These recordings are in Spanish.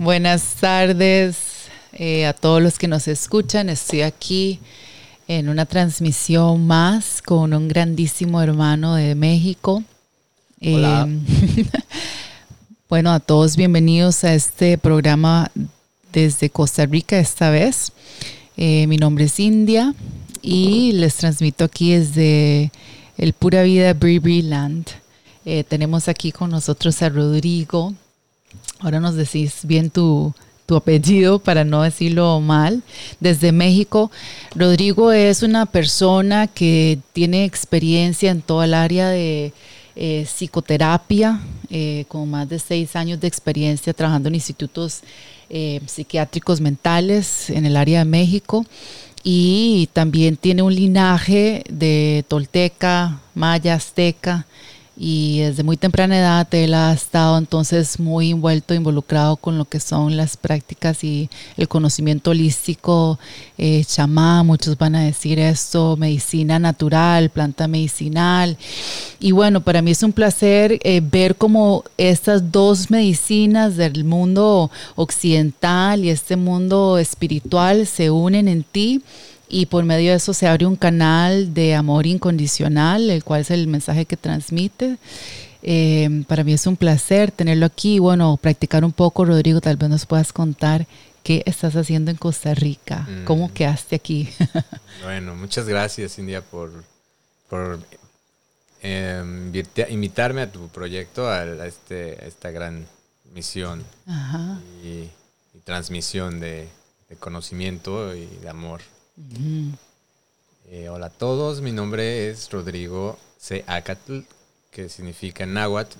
Buenas tardes eh, a todos los que nos escuchan. Estoy aquí en una transmisión más con un grandísimo hermano de México. Hola. Eh, bueno, a todos bienvenidos a este programa desde Costa Rica esta vez. Eh, mi nombre es India y les transmito aquí desde el Pura Vida Bree Land. Eh, tenemos aquí con nosotros a Rodrigo. Ahora nos decís bien tu, tu apellido para no decirlo mal. Desde México, Rodrigo es una persona que tiene experiencia en toda el área de eh, psicoterapia, eh, con más de seis años de experiencia trabajando en institutos eh, psiquiátricos mentales en el área de México y también tiene un linaje de tolteca, maya, azteca y desde muy temprana edad él ha estado entonces muy envuelto, involucrado con lo que son las prácticas y el conocimiento holístico, eh, muchos van a decir esto, medicina natural, planta medicinal. Y bueno, para mí es un placer eh, ver cómo estas dos medicinas del mundo occidental y este mundo espiritual se unen en ti y por medio de eso se abre un canal de amor incondicional, el cual es el mensaje que transmite. Eh, para mí es un placer tenerlo aquí. Bueno, practicar un poco, Rodrigo, tal vez nos puedas contar qué estás haciendo en Costa Rica, Mm. cómo quedaste aquí. Bueno, muchas gracias, India, por, por eh, invitarme a tu proyecto, a, a este, a esta gran misión Ajá. y, y transmisión de, de conocimiento y de amor. Eh, hola a todos, mi nombre es Rodrigo C. Acatl, que significa náhuatl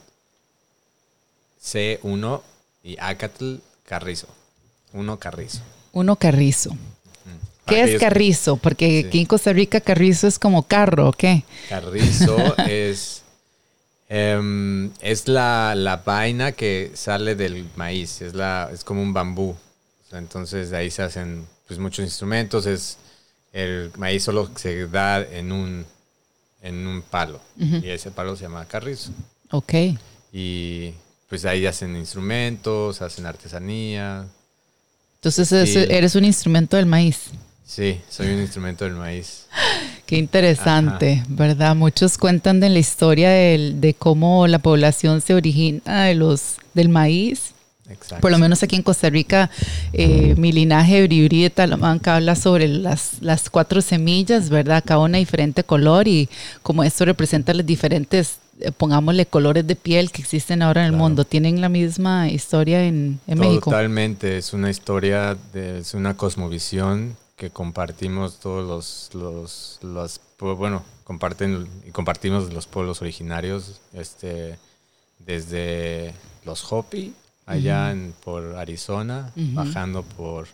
C1 y Acatl Carrizo. Uno Carrizo. Uno carrizo. ¿Qué es carrizo? Porque Sí. aquí en Costa Rica carrizo es como carro, ¿o qué? Carrizo es, em, es la, la vaina que sale del maíz, es, la, es como un bambú. Entonces de ahí se hacen pues, muchos instrumentos, es el maíz solo se da en un, en un palo y ese palo se llama carrizo. Ok. Y pues ahí hacen instrumentos, hacen artesanía. Entonces es- eres un instrumento del maíz. Sí, soy un instrumento del maíz. Qué interesante, ¿verdad? Muchos cuentan de la historia del- de cómo la población se origina de los, del maíz. Exacto. Por lo menos aquí en Costa Rica, eh, mi linaje Bribri de Talamanca habla sobre las, las cuatro semillas, ¿verdad? Cada una diferente color y como esto representa los diferentes, eh, pongámosle, colores de piel que existen ahora en el Claro. mundo. ¿Tienen la misma historia en, en México? Totalmente, es una historia, de- es una cosmovisión que compartimos todos los, los, los bueno, comparten y compartimos los pueblos originarios, este, desde los Hopi, allá en, por Arizona, bajando por,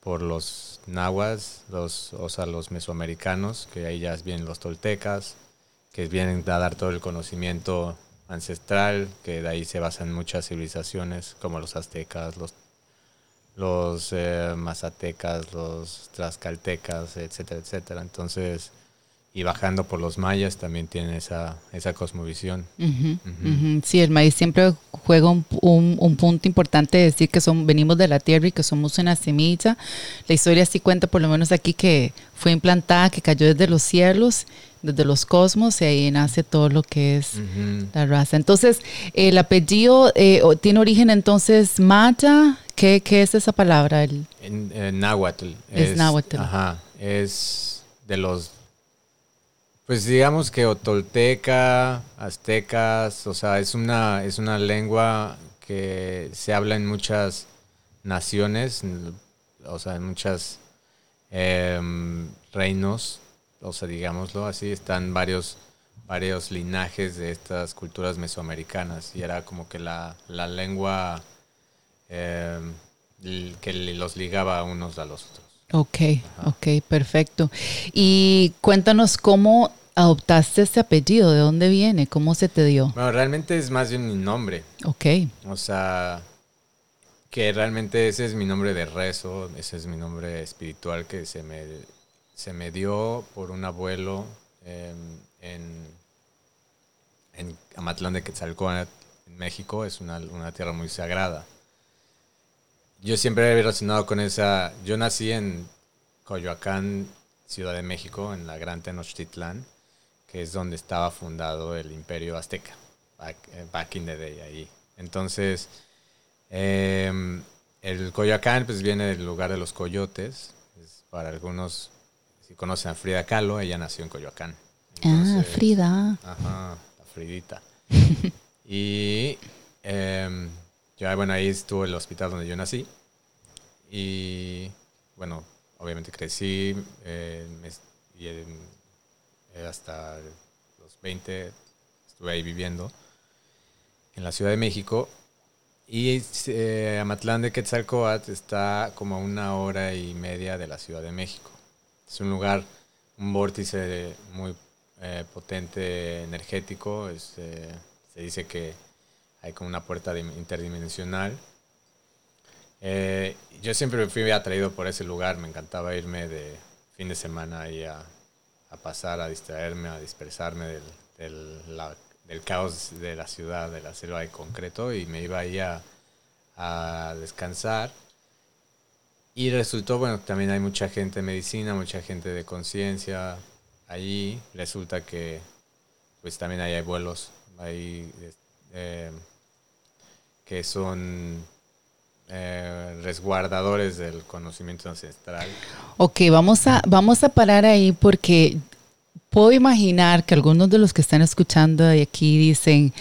por los nahuas, los, o sea, los mesoamericanos, que ahí ya vienen los toltecas, que vienen a dar todo el conocimiento ancestral, que de ahí se basan muchas civilizaciones, como los aztecas, los, los eh, mazatecas, los tlaxcaltecas, etcétera, etcétera. Entonces, y bajando por los mayas también tienen esa, esa cosmovisión. Ujú, Ujú. ujú. Sí, el maíz siempre juega un, un- un punto importante de decir que son, venimos de la tierra y que somos una semilla. La historia sí cuenta, por lo menos aquí, que fue implantada, que cayó desde los cielos, desde los cosmos, y ahí nace todo lo que es la raza. Entonces, el apellido eh, tiene origen entonces maya. ¿Qué, qué es esa palabra? El, En, en náhuatl. Es náhuatl. Ajá. Es de los. Pues digamos que o tolteca, aztecas, o sea, es una, es una lengua que se habla en muchas naciones, o sea, en muchas em, reinos, o sea, digámoslo así, están varios, varios linajes de estas culturas mesoamericanas y era como que la, la lengua l- que los ligaba unos a los otros. Ok, ok, perfecto. Y cuéntanos cómo adoptaste este apellido, ¿de dónde viene? ¿Cómo se te dio? Bueno, realmente es más bien mi nombre. Ok, O sea, que realmente ese es mi nombre de rezo, ese es mi nombre espiritual que se me, se me dio por un abuelo en, en Amatlán de Quetzalcóatl, en México. Es una, una tierra muy sagrada. Yo siempre he relacionado con esa, yo nací en Coyoacán, Ciudad de México, en la Gran Tenochtitlán, que es donde estaba fundado el Imperio Azteca, back, eh, in the day, ahí. Entonces, em, el Coyoacán pues viene del lugar de los coyotes, para algunos, si conocen a Frida Kahlo, ella nació en Coyoacán. ah, Frida. Ajá, la Fridita. y em, ya, bueno, ahí estuvo el hospital donde yo nací. Y bueno, obviamente crecí eh, eh, hasta los 20 estuve ahí viviendo en la Ciudad de México. Y eh, Amatlán de Quetzalcoatl está como a una hora y media de la Ciudad de México. Es un lugar, un vórtice muy eh, potente energético. se dice que hay como una puerta interdimensional. Eh, yo siempre fui atraído por ese lugar. Me encantaba irme de fin de semana ahí a, pasar, a distraerme, a dispersarme del, caos de la ciudad, de la selva de concreto, y me iba ahí a, descansar. Y resultó, bueno, también hay mucha gente de medicina, mucha gente de conciencia allí. Resulta que, pues también ahí hay vuelos, hay, que son eh, resguardadores del conocimiento ancestral. Ok, vamos a, vamos a parar ahí porque puedo imaginar que algunos de los que están escuchando de aquí dicen,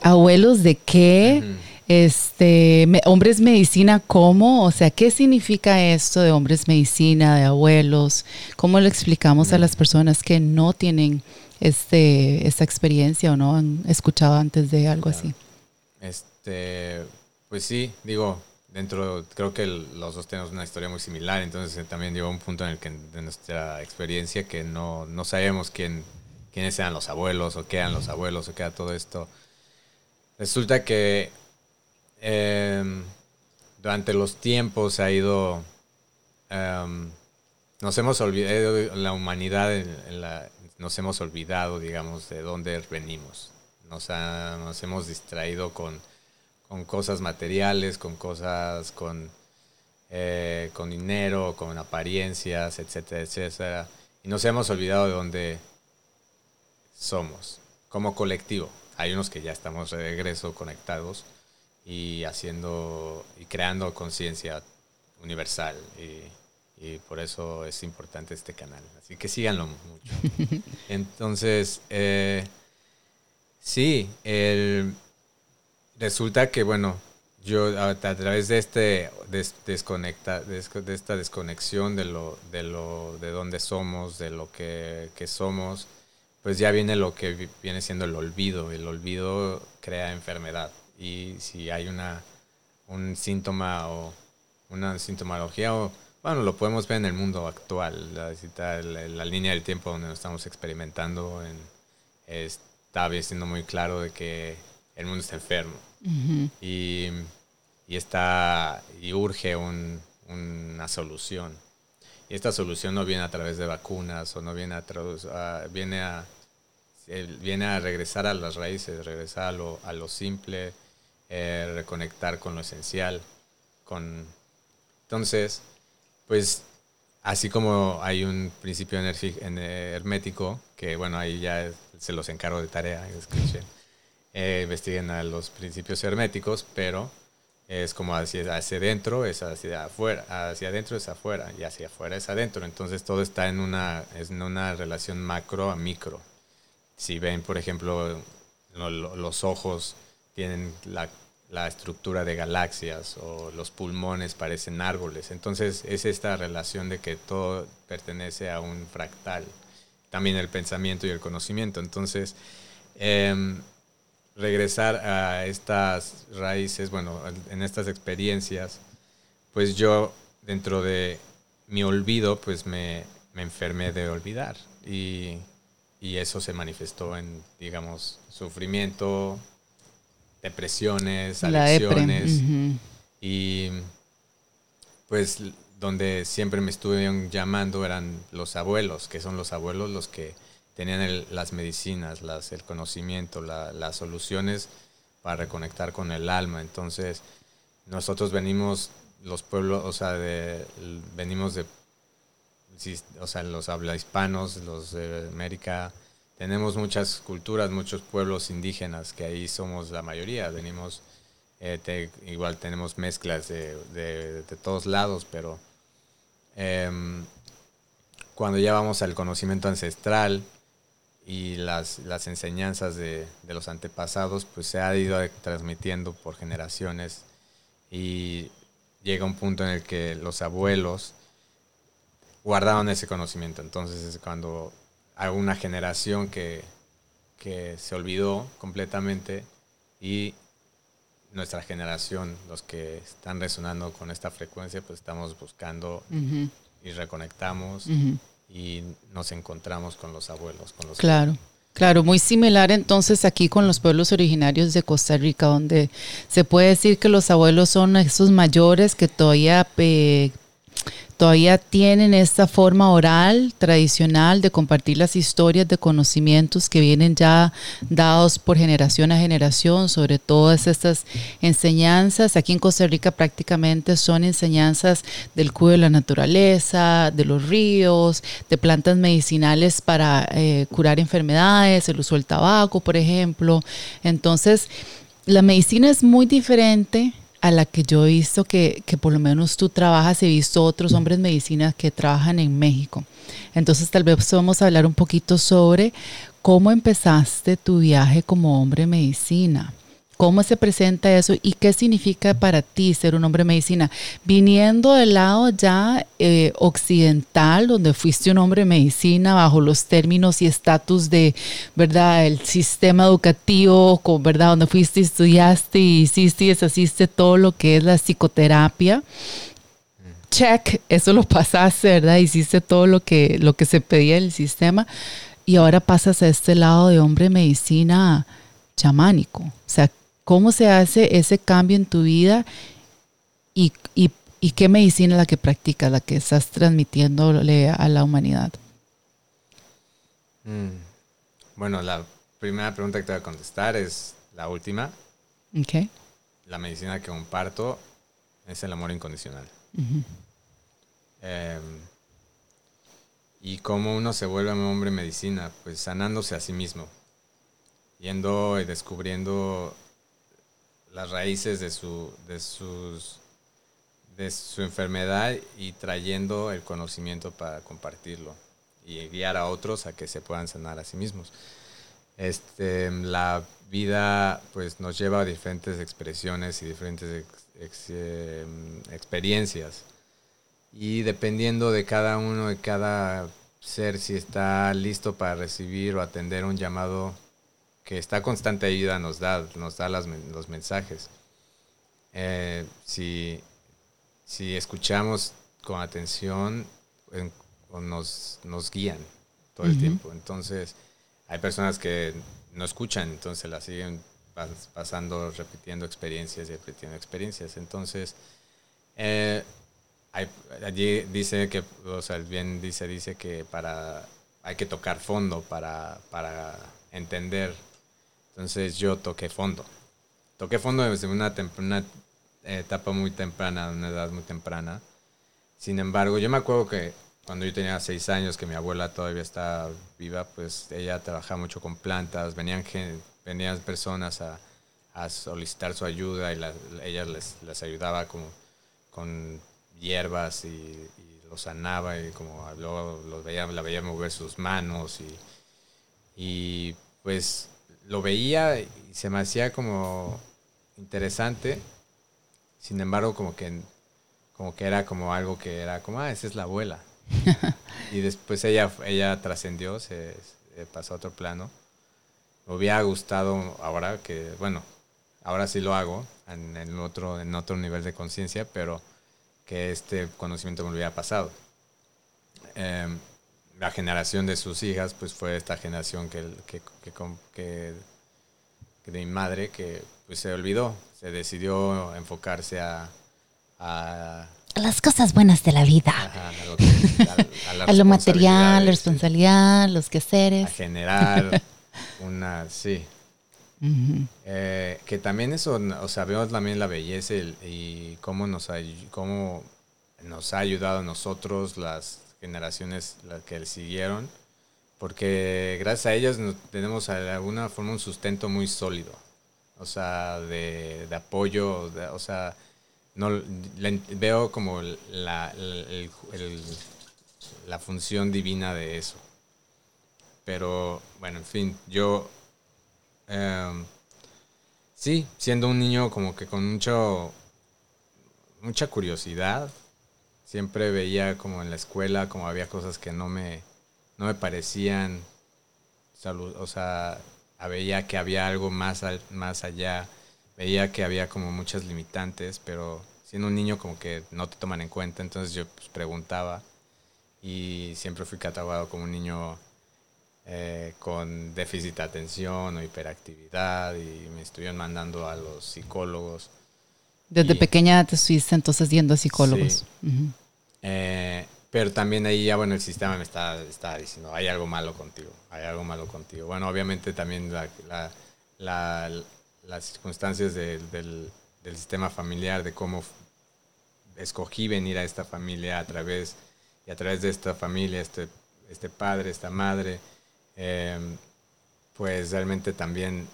abuelos de qué, este, hombres medicina, ¿cómo? O sea, ¿qué significa esto de hombres medicina, de abuelos? ¿Cómo lo explicamos a las personas que no tienen este, esta experiencia o no han escuchado antes de algo así? Este, pues sí, digo, dentro, creo que los dos tenemos una historia muy similar, entonces eh, también llegó un punto en el que de nuestra experiencia que no, no sabemos quién, quiénes eran los abuelos o qué eran los abuelos o qué era todo esto. Resulta que em, durante los tiempos ha ido, em, nos hemos olvidado, la humanidad, nos hemos olvidado, digamos, de dónde venimos. Nos, nos hemos distraído con con cosas materiales, con cosas, con, eh, con dinero, con apariencias, etcétera, etcétera. Y nos hemos olvidado de dónde somos como colectivo. Hay unos que ya estamos de regreso conectados y haciendo y creando conciencia universal y, por eso es importante este canal. Así que síganlo mucho. Entonces, eh, sí, el resulta que, bueno, yo a, través de este desconecta, de, esta desconexión de lo, de lo, de dónde somos, de lo que, somos, pues ya viene lo que viene siendo el olvido. El olvido crea enfermedad. Y si hay una, un síntoma o una sintomología, o, bueno, lo podemos ver en el mundo actual, la, la, la línea del tiempo donde nos estamos experimentando, en, está siendo muy claro de que el mundo está enfermo y, y, está, y urge una solución. Y esta solución no viene a través de vacunas o no viene a, viene a, viene a regresar a las raíces, regresar a lo, a lo simple, eh, reconectar con lo esencial. Con... Entonces, pues así como hay un principio hermético, que bueno, ahí ya se los encargo de tarea, escuchen eh, investiguen a los principios herméticos, pero es como hacia, hacia adentro, es hacia afuera, hacia adentro es afuera y hacia afuera es adentro. Entonces todo está en una, en una relación macro a micro. Si ven, por ejemplo, los ojos tienen la, la, estructura de galaxias o los pulmones parecen árboles. Entonces es esta relación de que todo pertenece a un fractal. También el pensamiento y el conocimiento. Entonces, eh, regresar a estas raíces, bueno, en estas experiencias, pues yo dentro de mi olvido, pues me, enfermé de olvidar. Y, eso se manifestó en, digamos, sufrimiento, depresiones, adicciones. y pues donde siempre me estuvieron llamando eran los abuelos, que son los abuelos los que tenían las medicinas, el conocimiento, las soluciones para reconectar con el alma. Entonces, nosotros venimos los pueblos, o sea, venimos de, o sea, los habla hispanos, los de América, tenemos muchas culturas, muchos pueblos indígenas, que ahí somos la mayoría, venimos, eh, igual tenemos mezclas de, de, todos lados, pero em, cuando ya vamos al conocimiento ancestral y las, las enseñanzas de, de los antepasados, pues se ha ido transmitiendo por generaciones y llega un punto en el que los abuelos guardaron ese conocimiento. Entonces es cuando hay una generación que, que se olvidó completamente y nuestra generación, los que están resonando con esta frecuencia, pues estamos buscando y reconectamos y nos encontramos con los abuelos. Con los claro. Claro, muy similar entonces aquí con los pueblos originarios de Costa Rica, donde se puede decir que los abuelos son esos mayores que todavía eh, todavía tienen esta forma oral tradicional de compartir las historias de conocimientos que vienen ya dados por generación a generación sobre todas estas enseñanzas. Aquí en Costa Rica prácticamente son enseñanzas del cuidado de la naturaleza, de los ríos, de plantas medicinales para eh, curar enfermedades, el uso del tabaco, por ejemplo. Entonces, la medicina es muy diferente a la que yo he visto que, que, por lo menos tú trabajas, he visto otros hombres medicina que trabajan en México. Entonces tal vez vamos a hablar un poquito sobre cómo empezaste tu viaje como hombre medicina. ¿Cómo se presenta eso y qué significa para ti ser un hombre de medicina? Viniendo del lado ya eh, occidental, donde fuiste un hombre de medicina bajo los términos y estatus de, ¿verdad?, el sistema educativo, con, ¿verdad?, donde fuiste, estudiaste hiciste y deshaciste todo lo que es la psicoterapia. Check, eso lo pasaste, ¿verdad? Hiciste todo lo que, lo que se pedía en el sistema y ahora pasas a este lado de hombre medicina chamánico. O sea, ¿Cómo se hace ese cambio en tu vida y, qué medicina es la que practicas, la que estás transmitiéndole a la humanidad? Mm. Bueno, la primera pregunta que te voy a contestar es la última. Okay. La medicina que comparto es el amor incondicional. Em, y cómo uno se vuelve un hombre medicina, pues sanándose a sí mismo, yendo y descubriendo las raíces de su, de sus de su enfermedad y trayendo el conocimiento para compartirlo y guiar a otros a que se puedan sanar a sí mismos. Este, la vida pues nos lleva a diferentes expresiones y diferentes em, experiencias y dependiendo de cada uno, de cada ser, si está listo para recibir o atender un llamado que está constante ayuda nos da, nos da los mensajes. Eh, si, escuchamos con atención, nos, nos guían todo el tiempo. Entonces, hay personas que no escuchan, entonces la siguen pasando, repitiendo experiencias y repitiendo experiencias. Entonces, eh, allí dice que, o sea, bien dice, dice que para, hay que tocar fondo para, para entender entonces yo toqué fondo. Toqué fondo desde una, una etapa muy temprana, una edad muy temprana. Sin embargo, yo me acuerdo que cuando yo tenía seis años, que mi abuela todavía está viva, pues ella trabajaba mucho con plantas, venían, venían personas a, solicitar su ayuda y ella les, les, ayudaba como, con hierbas y, los sanaba y como luego los veía, la veía mover sus manos y, y pues lo veía y se me hacía como interesante. Sin embargo, como que, como que era como algo que era como, ah, esa es la abuela. y después ella, ella trascendió, se, pasó a otro plano. Me hubiera gustado ahora que, bueno, ahora sí lo hago en, otro, en otro nivel de conciencia, pero que este conocimiento me hubiera pasado. Em, la generación de sus hijas, pues fue esta generación que, que, que, de mi madre que pues se olvidó, se decidió enfocarse a, a las cosas buenas de la vida. a, lo material, la responsabilidad, los quehaceres. A generar una, sí. Eh, que también eso, o sea, vemos también la belleza y, cómo, nos cómo nos ha ayudado a nosotros, las generaciones las que siguieron, porque gracias a ellas tenemos de alguna forma un sustento muy sólido, o sea, de, apoyo, o sea, no veo como la, la función divina de eso. Pero bueno, en fin, yo em, sí, siendo un niño como que con mucho mucha curiosidad, siempre veía como en la escuela como había cosas que no me no me parecían salud, o sea, veía que había algo más más allá, veía que había como muchas limitantes, pero siendo un niño como que no te toman en cuenta, entonces yo pues, preguntaba y siempre fui catalogado como un niño eh, con déficit de atención o hiperactividad y me estuvieron mandando a los psicólogos. Desde pequeña te estuviste entonces yendo a psicólogos. Eh, pero también ahí ya, bueno, el sistema me está, está, diciendo, hay algo malo contigo, hay algo malo contigo. Bueno, obviamente también la, las circunstancias del, del, sistema familiar, de cómo escogí venir a esta familia a través, y a través de esta familia, este, este padre, esta madre, Em, pues realmente también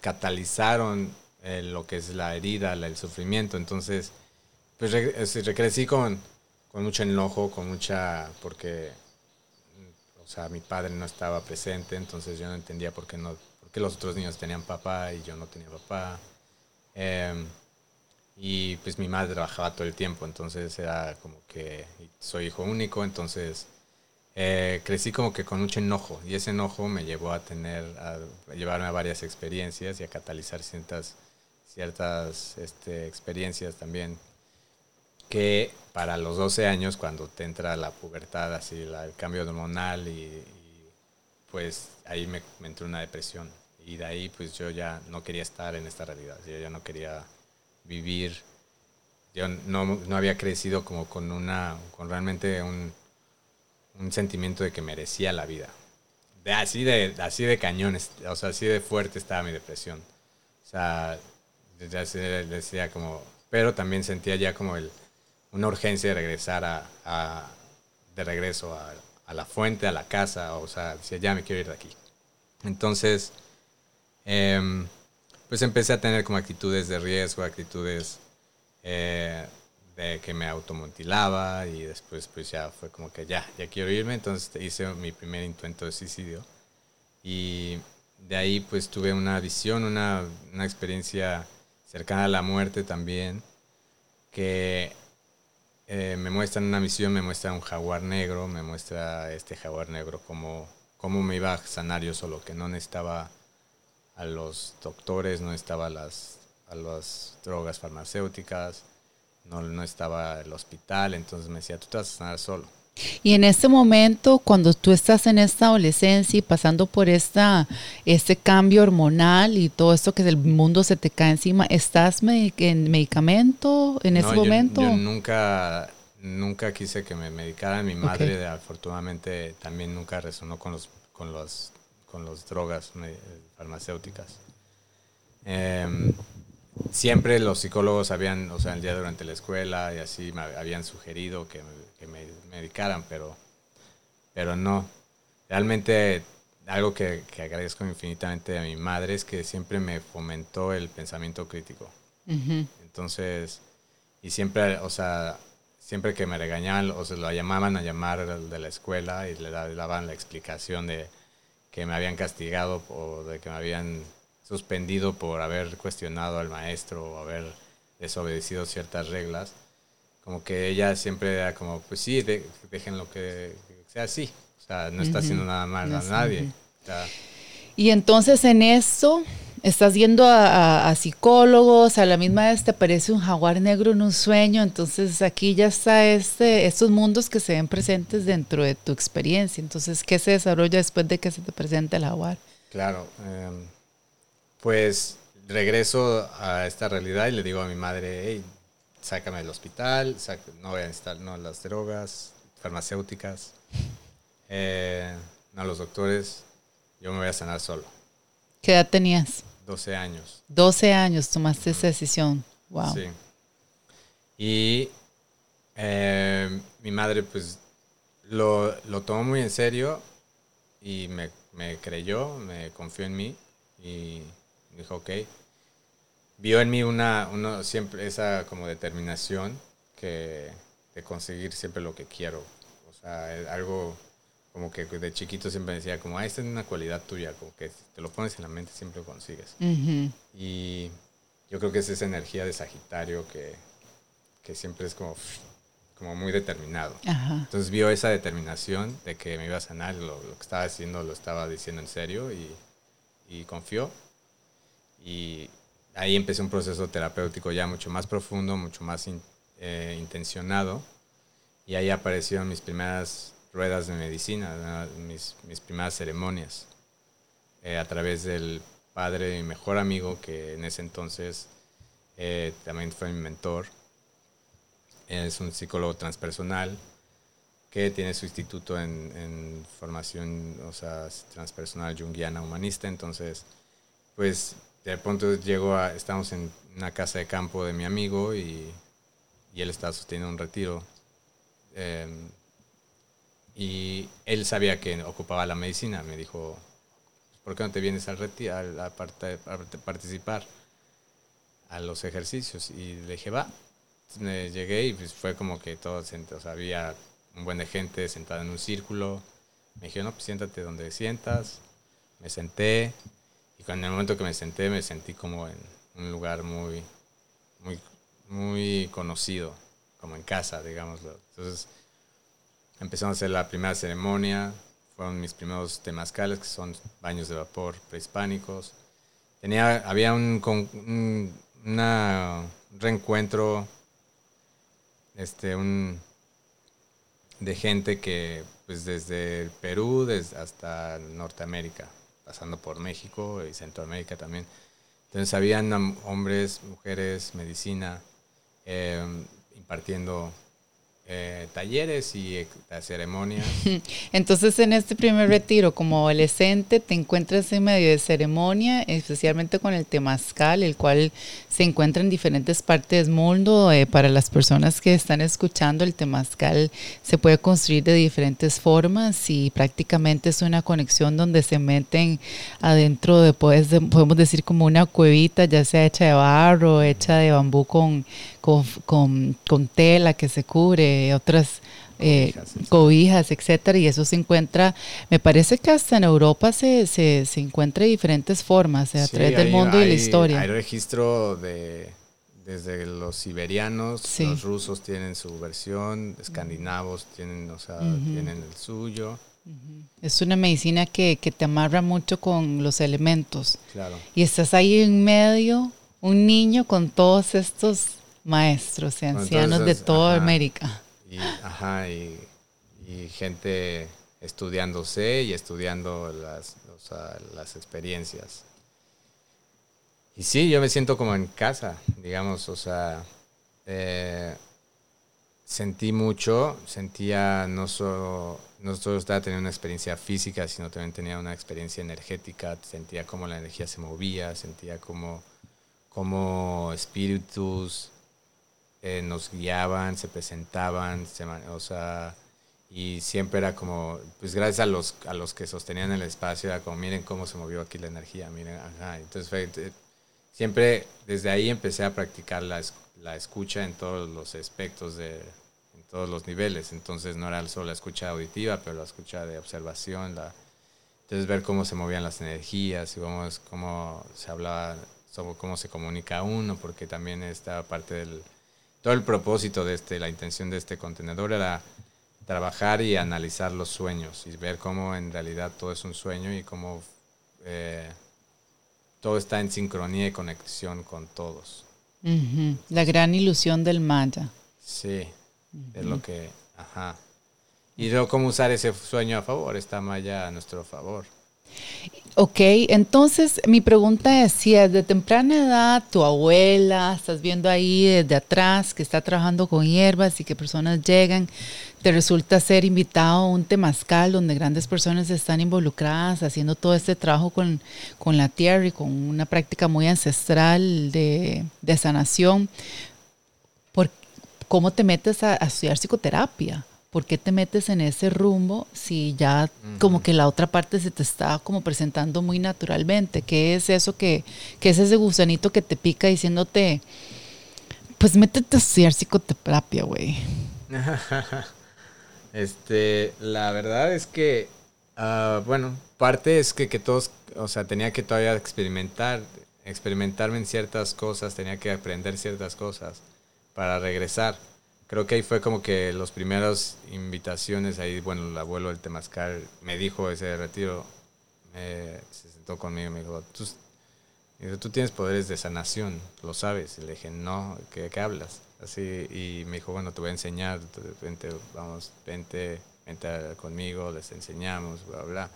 catalizaron eh, lo que es la herida, el sufrimiento. Entonces, pues recrecí con, con mucho enojo, con mucha, porque, o sea, mi padre no estaba presente, entonces yo no entendía por qué, no, por los otros niños tenían papá y yo no tenía papá. Em, y pues mi madre trabajaba todo el tiempo, entonces era como que soy hijo único, entonces eh, crecí como que con mucho enojo y ese enojo me llevó a tener, a, llevarme a varias experiencias y a catalizar ciertas, ciertas este, experiencias también que para los 12 años, cuando te entra la pubertad, así el cambio hormonal y, pues ahí me, entró una depresión y de ahí pues yo ya no quería estar en esta realidad, yo ya no quería vivir, yo no, no había crecido como con una, con realmente un un sentimiento de que merecía la vida. De, así, de, así de cañones, o sea, así de fuerte estaba mi depresión. O sea, ya decía como, pero también sentía ya como el, una urgencia de regresar a, de regreso a, la fuente, a la casa, o sea, decía, ya me quiero ir de aquí. Entonces, em, pues empecé a tener como actitudes de riesgo, actitudes eh, que me automutilaba y después pues ya fue como que ya, ya quiero irme, entonces hice mi primer intento de suicidio y de ahí pues tuve una visión, una, una experiencia cercana a la muerte también, que eh, me muestra en una misión, me muestra un jaguar negro, me muestra este jaguar negro como cómo me iba a sanar yo solo, que no necesitaba a los doctores, no necesitaba las, a las drogas farmacéuticas, no, no estaba el hospital, entonces me decía, tú te vas a sanar solo. Y en este momento, cuando tú estás en esta adolescencia y pasando por esta, este cambio hormonal y todo esto que el mundo se te cae encima, ¿estás en medicamento en ese momento? Yo nunca, nunca quise que me medicaran. Mi madre, afortunadamente, también nunca resonó con los, con los, con los drogas farmacéuticas. Eh, siempre los psicólogos habían, o sea, el día durante la escuela y así me habían sugerido que, me medicaran, pero, pero no. Realmente algo que, agradezco infinitamente a mi madre es que siempre me fomentó el pensamiento crítico. Entonces, y siempre, o sea, siempre que me regañaban o se lo llamaban a llamar de la escuela y le daban la explicación de que me habían castigado o de que me habían suspendido por haber cuestionado al maestro o haber desobedecido ciertas reglas, como que ella siempre era como, pues sí, dejen lo que sea así, o sea, no está haciendo nada mal a nadie. y entonces en eso estás yendo a, psicólogos, a la misma vez te aparece un jaguar negro en un sueño, entonces aquí ya está este, estos mundos que se ven presentes dentro de tu experiencia. Entonces, ¿qué se desarrolla después de que se te presente el jaguar? Claro, eh, pues regreso a esta realidad y le digo a mi madre, hey, sácame del hospital, no voy a necesitar no, las drogas farmacéuticas, eh, no los doctores, yo me voy a sanar solo. ¿Qué edad tenías? 12 años. 12 años tomaste esa decisión. Wow. Sí. Y eh, mi madre pues lo, lo, tomó muy en serio y me, me, creyó, me confió en mí y dijo, ok. Vio en mí una, una siempre esa como determinación que, de conseguir siempre lo que quiero. O sea, algo como que de chiquito siempre decía como, ah, esta es una cualidad tuya, como que te lo pones en la mente siempre lo consigues. Y yo creo que es esa energía de Sagitario que, que siempre es como, como muy determinado. Entonces vio esa determinación de que me iba a sanar, lo, lo que estaba haciendo lo estaba diciendo en serio y, y confió. Y ahí empecé un proceso terapéutico ya mucho más profundo, mucho más eh, intencionado. Y ahí aparecieron mis primeras ruedas de medicina, mis, mis, primeras ceremonias, eh, a través del padre y mejor amigo que en ese entonces eh, también fue mi mentor. Es un psicólogo transpersonal que tiene su instituto en, en formación, o sea, transpersonal junguiana humanista. Entonces, pues de pronto llego a, estamos en una casa de campo de mi amigo y, y él estaba sosteniendo un retiro. Em, y él sabía que ocupaba la medicina. Me dijo, ¿por qué no te vienes al retiro, a, participar a los ejercicios? Y le dije, va. me llegué y pues fue como que todos, o había un buen de gente sentada en un círculo. Me dijeron, no, pues siéntate donde sientas. Me senté y en el momento que me senté me sentí como en un lugar muy, muy, muy conocido, como en casa, digámoslo. Entonces empezamos a hacer la primera ceremonia, fueron mis primeros temazcales, que son baños de vapor prehispánicos. Tenía, había un, un una, reencuentro este, un, de gente que pues desde el Perú hasta Norteamérica, pasando por México y Centroamérica también. Entonces habían hombres, mujeres, medicina, eh, impartiendo eh, talleres y eh, ceremonias. Entonces, en este primer retiro, como adolescente, te encuentras en medio de ceremonia, especialmente con el temazcal, el cual se encuentra en diferentes partes del mundo. Eh, para las personas que están escuchando, el temazcal se puede construir de diferentes formas y prácticamente es una conexión donde se meten adentro de, pues, podemos decir, como una cuevita, ya sea hecha de barro, hecha de bambú con con, con, tela que se cubre, otras eh, cobijas, etcétera, y eso se encuentra, me parece que hasta en Europa se, se, se encuentra de diferentes formas, a través del mundo y la historia. Hay registro de desde los siberianos, los rusos tienen su versión, escandinavos tienen, o sea, tienen el suyo. Es una medicina que, que, te amarra mucho con los elementos. Y estás ahí en medio, un niño con todos estos maestros y ancianos de toda América. Y, ajá, y, gente estudiándose y estudiando las, las experiencias. Y sí, yo me siento como en casa, digamos, o sea, eh, sentí mucho, sentía no solo, no solo estaba teniendo una experiencia física, sino también tenía una experiencia energética, sentía cómo la energía se movía, sentía como, como espíritus eh, nos guiaban, se presentaban, o sea, y siempre era como, pues gracias a los, a los que sostenían el espacio, era como, miren cómo se movió aquí la energía, miren, ajá. Entonces fue, eh, siempre desde ahí empecé a practicar la, la escucha en todos los aspectos de, en todos los niveles. Entonces no era solo la escucha auditiva, pero la escucha de observación, la, entonces ver cómo se movían las energías cómo, cómo se hablaba, cómo se comunica uno, porque también esta parte del todo el propósito de este, la intención de este contenedor era trabajar y analizar los sueños y ver cómo en realidad todo es un sueño y cómo eh, todo está en sincronía y conexión con todos. La gran ilusión del Maya. Sí, es lo que, ajá. Y luego cómo usar ese sueño a favor, está Maya a nuestro favor. Ok, entonces mi pregunta es, si desde temprana edad tu abuela, estás viendo ahí desde atrás que está trabajando con hierbas y que personas llegan, te resulta ser invitado a un temazcal donde grandes personas están involucradas haciendo todo este trabajo con, la tierra y con una práctica muy ancestral de, sanación, ¿por, ¿cómo te metes a estudiar psicoterapia? ¿Por qué te metes en ese rumbo si ya como que la otra parte se te está como presentando muy naturalmente? ¿Qué es eso que, es ese gusanito que te pica diciéndote, pues métete a estudiar psicoterapia, güey? este, la verdad es que, ah, bueno, parte es que, que todos, o sea, tenía que todavía experimentar, experimentarme en ciertas cosas, tenía que aprender ciertas cosas para regresar creo que ahí fue como que los primeros invitaciones, ahí, bueno, el abuelo del Temazcal me dijo ese retiro, se sentó conmigo y me dijo, tú, tú tienes poderes de sanación, lo sabes. Y le dije, no, ¿qué, qué hablas? Así, y me dijo, bueno, te voy a enseñar, vente, vamos, vente, vente conmigo, les enseñamos, bla, bla.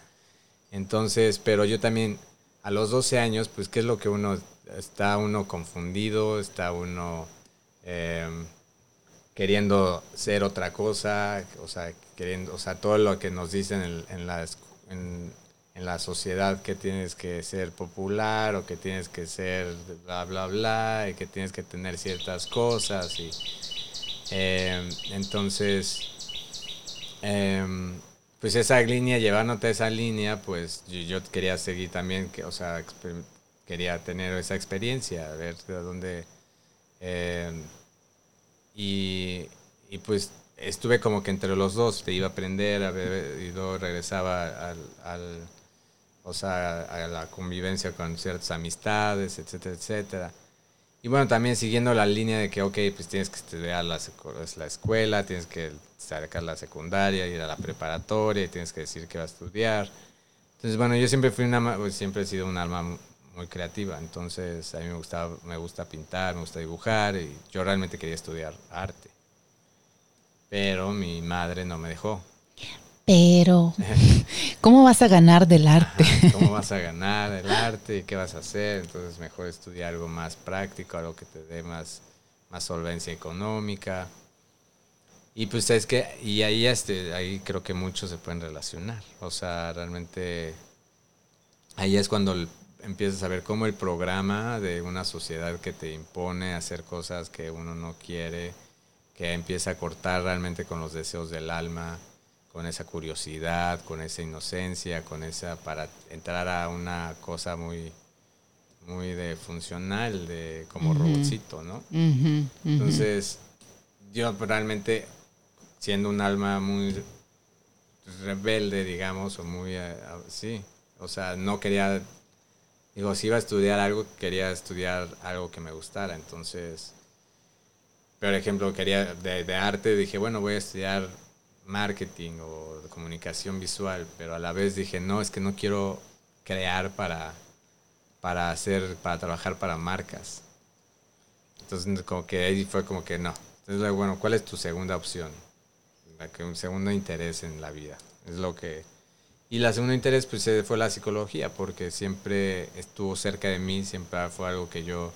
Entonces, pero yo también, a los 12 años, pues, ¿qué es lo que uno, está uno confundido, está uno... Eh, queriendo ser otra cosa, o sea, queriendo, o sea, todo lo que nos dicen en, la, en, la sociedad que tienes que ser popular o que tienes que ser bla, bla, bla, y que tienes que tener ciertas cosas. Y, em, entonces, em, pues esa línea, llevándote a esa línea, pues yo, quería seguir también, que, o sea, quería tener esa experiencia, a ver de dónde... Em, y, pues estuve como que entre los dos, te iba a aprender a ver, y luego regresaba al, al, o sea, a la convivencia con ciertas amistades, etcétera, etcétera. Y bueno, también siguiendo la línea de que, ok, pues tienes que estudiar la, la escuela, tienes que sacar la secundaria, ir a la preparatoria, y tienes que decir que vas a estudiar. Entonces, bueno, yo siempre fui una, pues, siempre he sido un alma muy creativa, entonces a mí me, gustaba, me gusta pintar, me gusta dibujar y yo realmente quería estudiar arte. Pero mi madre no me dejó. Pero, ¿cómo vas a ganar del arte? ¿Cómo vas a ganar del arte? y ¿Qué vas a hacer? Entonces, mejor estudiar algo más práctico, algo que te dé más, más solvencia económica. Y pues es que, y ahí, este, ahí creo que muchos se pueden relacionar. O sea, realmente, ahí es cuando empiezas a ver cómo el programa de una sociedad que te impone hacer cosas que uno no quiere, que empieza a cortar realmente con los deseos del alma, con esa curiosidad, con esa inocencia, con esa para entrar a una cosa muy muy de funcional, de como robotcito, ¿no? Entonces, yo realmente siendo un alma muy rebelde, digamos, o muy eh, sí, o sea, no quería digo, si iba a estudiar algo, quería estudiar algo que me gustara. Entonces, por ejemplo, quería de, arte, dije, bueno, voy a estudiar marketing o comunicación visual, pero a la vez dije, no, es que no quiero crear para, para hacer, para trabajar para marcas. Entonces, como que ahí fue como que no. Entonces, bueno, ¿cuál es tu segunda opción? La que un segundo interés en la vida. Es lo que y la segunda interés pues fue la psicología, porque siempre estuvo cerca de mí, siempre fue algo que yo...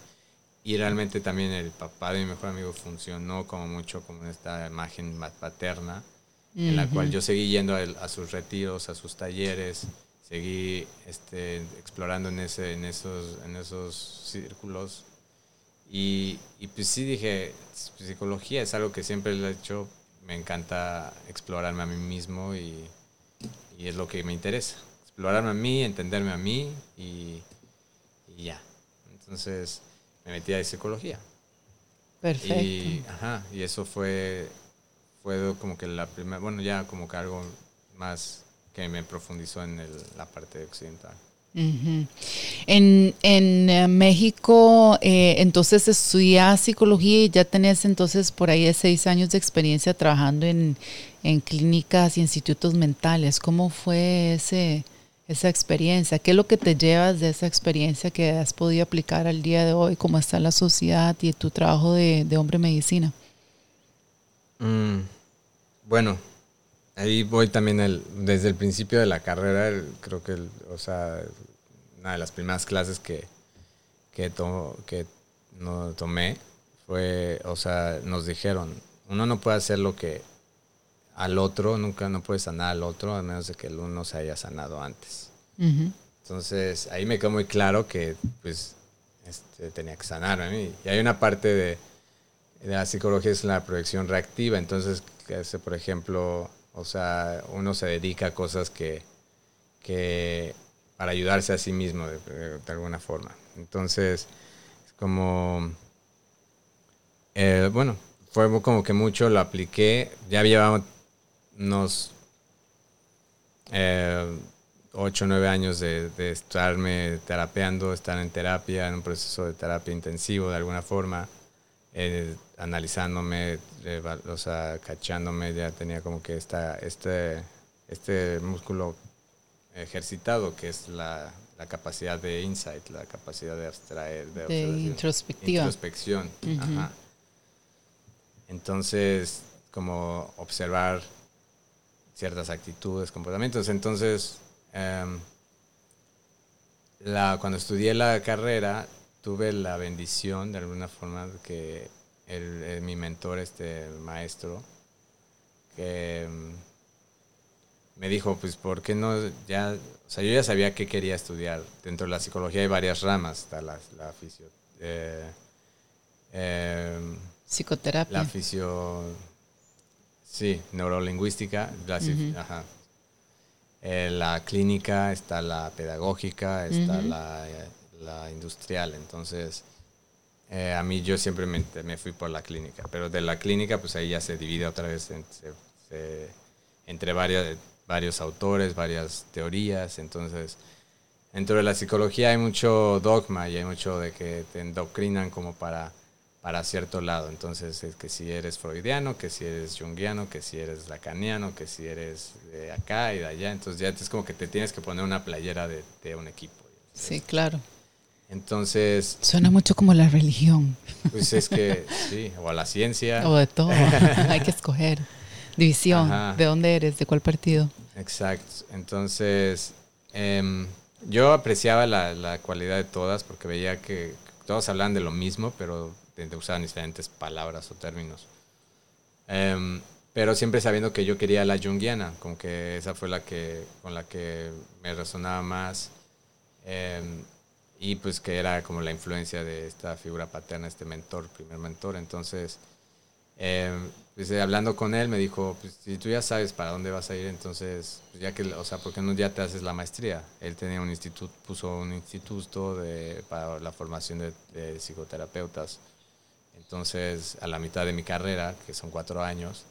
Y realmente también el papá de mi mejor amigo funcionó como mucho como esta imagen paterna, en la cual yo seguí yendo a, sus retiros, a sus talleres, seguí este, explorando en, ese, en, esos, en esos círculos. Y, y pues sí dije, psicología es algo que siempre he hecho, me encanta explorarme a mí mismo y y es lo que me interesa. Explorarme a mí, entenderme a mí y, ya. Entonces me metí a psicología. Perfecto. Y, ajá, y eso fue, fue como que la primera, bueno, ya como que algo más que me profundizó en la parte occidental. En, en eh, México, eh, entonces estudias psicología y ya tenés entonces por ahí de seis años de experiencia trabajando en, en clínicas y institutos mentales. ¿Cómo fue ese, esa experiencia? ¿Qué es lo que te llevas de esa experiencia que has podido aplicar al día de hoy? ¿Cómo está la sociedad y tu trabajo de, hombre medicina? Mm, bueno, ahí voy también el, desde el principio de la carrera, creo que, o sea, una de las primeras clases que, que, que no tomé fue, o sea, nos dijeron, uno no puede hacer lo que al otro, nunca no puede sanar al otro, a menos de que el uno se haya sanado antes. Entonces, ahí me quedó muy claro que, pues, este, tenía que sanar a mí. Y hay una parte de, de la psicología, es la proyección reactiva, entonces, que por ejemplo, o sea, uno se dedica a cosas que, que para ayudarse a sí mismo de, alguna forma. Entonces, como, eh, bueno, fue como que mucho lo apliqué, ya llevaba unos eh, 8 o 9 años de, estarme terapeando, estar en terapia, en un proceso de terapia intensivo de alguna forma, eh, analizándome, o sea, cachándome, ya tenía como que esta, este, este músculo ejercitado que es la, capacidad de insight, la capacidad de abstraer, de, introspectiva. introspección. Entonces, como observar ciertas actitudes, comportamientos. Entonces, em, la, cuando estudié la carrera, tuve la bendición, de alguna forma, que el, mi mentor, este maestro, que em, me dijo, pues, ¿por qué no? Ya, o sea, yo ya sabía que quería estudiar. Dentro de la psicología hay varias ramas, está la, la fisio, eh, em, psicoterapia. La fisio, sí, neurolingüística, la, ajá. Eh, la clínica, está la pedagógica, está la, la, industrial. Entonces, eh, a mí yo siempre me, me, fui por la clínica, pero de la clínica, pues ahí ya se divide otra vez entre varias varios autores, varias teorías, entonces dentro de la psicología hay mucho dogma y hay mucho de que te endoctrinan como para, para cierto lado, entonces es que si eres freudiano, que si eres jungiano, que si eres lacaniano, que si eres de acá y de allá, entonces ya es como que te tienes que poner una playera de, un equipo. Sí, claro. Entonces... Suena mucho como la religión. Pues es que, sí, o a la ciencia. O de todo, hay que escoger. División, ¿de dónde eres? ¿De cuál partido? Exacto. Entonces, em, yo apreciaba la, cualidad de todas porque veía que todos hablaban de lo mismo, pero usaban diferentes palabras o términos. Em, pero siempre sabiendo que yo quería la junguiana, como que esa fue la que, con la que me resonaba más. Em, y pues que era como la influencia de esta figura paterna, este mentor, primer mentor. Entonces, pues, hablando con él, me dijo, pues, si tú ya sabes para dónde vas a ir, entonces, pues, ya que, o sea, ¿por qué no ya te haces la maestría? Él tenía un instituto, puso un instituto de, para la formación de, psicoterapeutas. Entonces, a la mitad de mi carrera, que son cuatro años,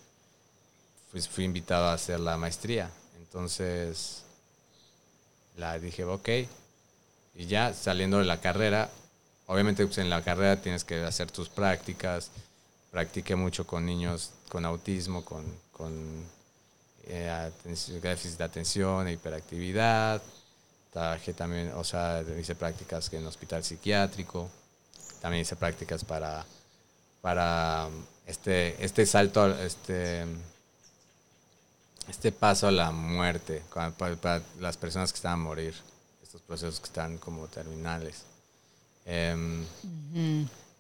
pues fui invitado a hacer la maestría. Entonces, la dije, ok. Y ya saliendo de la carrera, obviamente pues, en la carrera tienes que hacer tus prácticas, practiqué mucho con niños con autismo, con, con eh, déficit de atención e hiperactividad. Trabajé también, o sea, hice prácticas en hospital psiquiátrico. También hice prácticas para, para este, este salto, este, este paso a la muerte, para, las personas que están a morir, estos procesos que están como terminales. Em,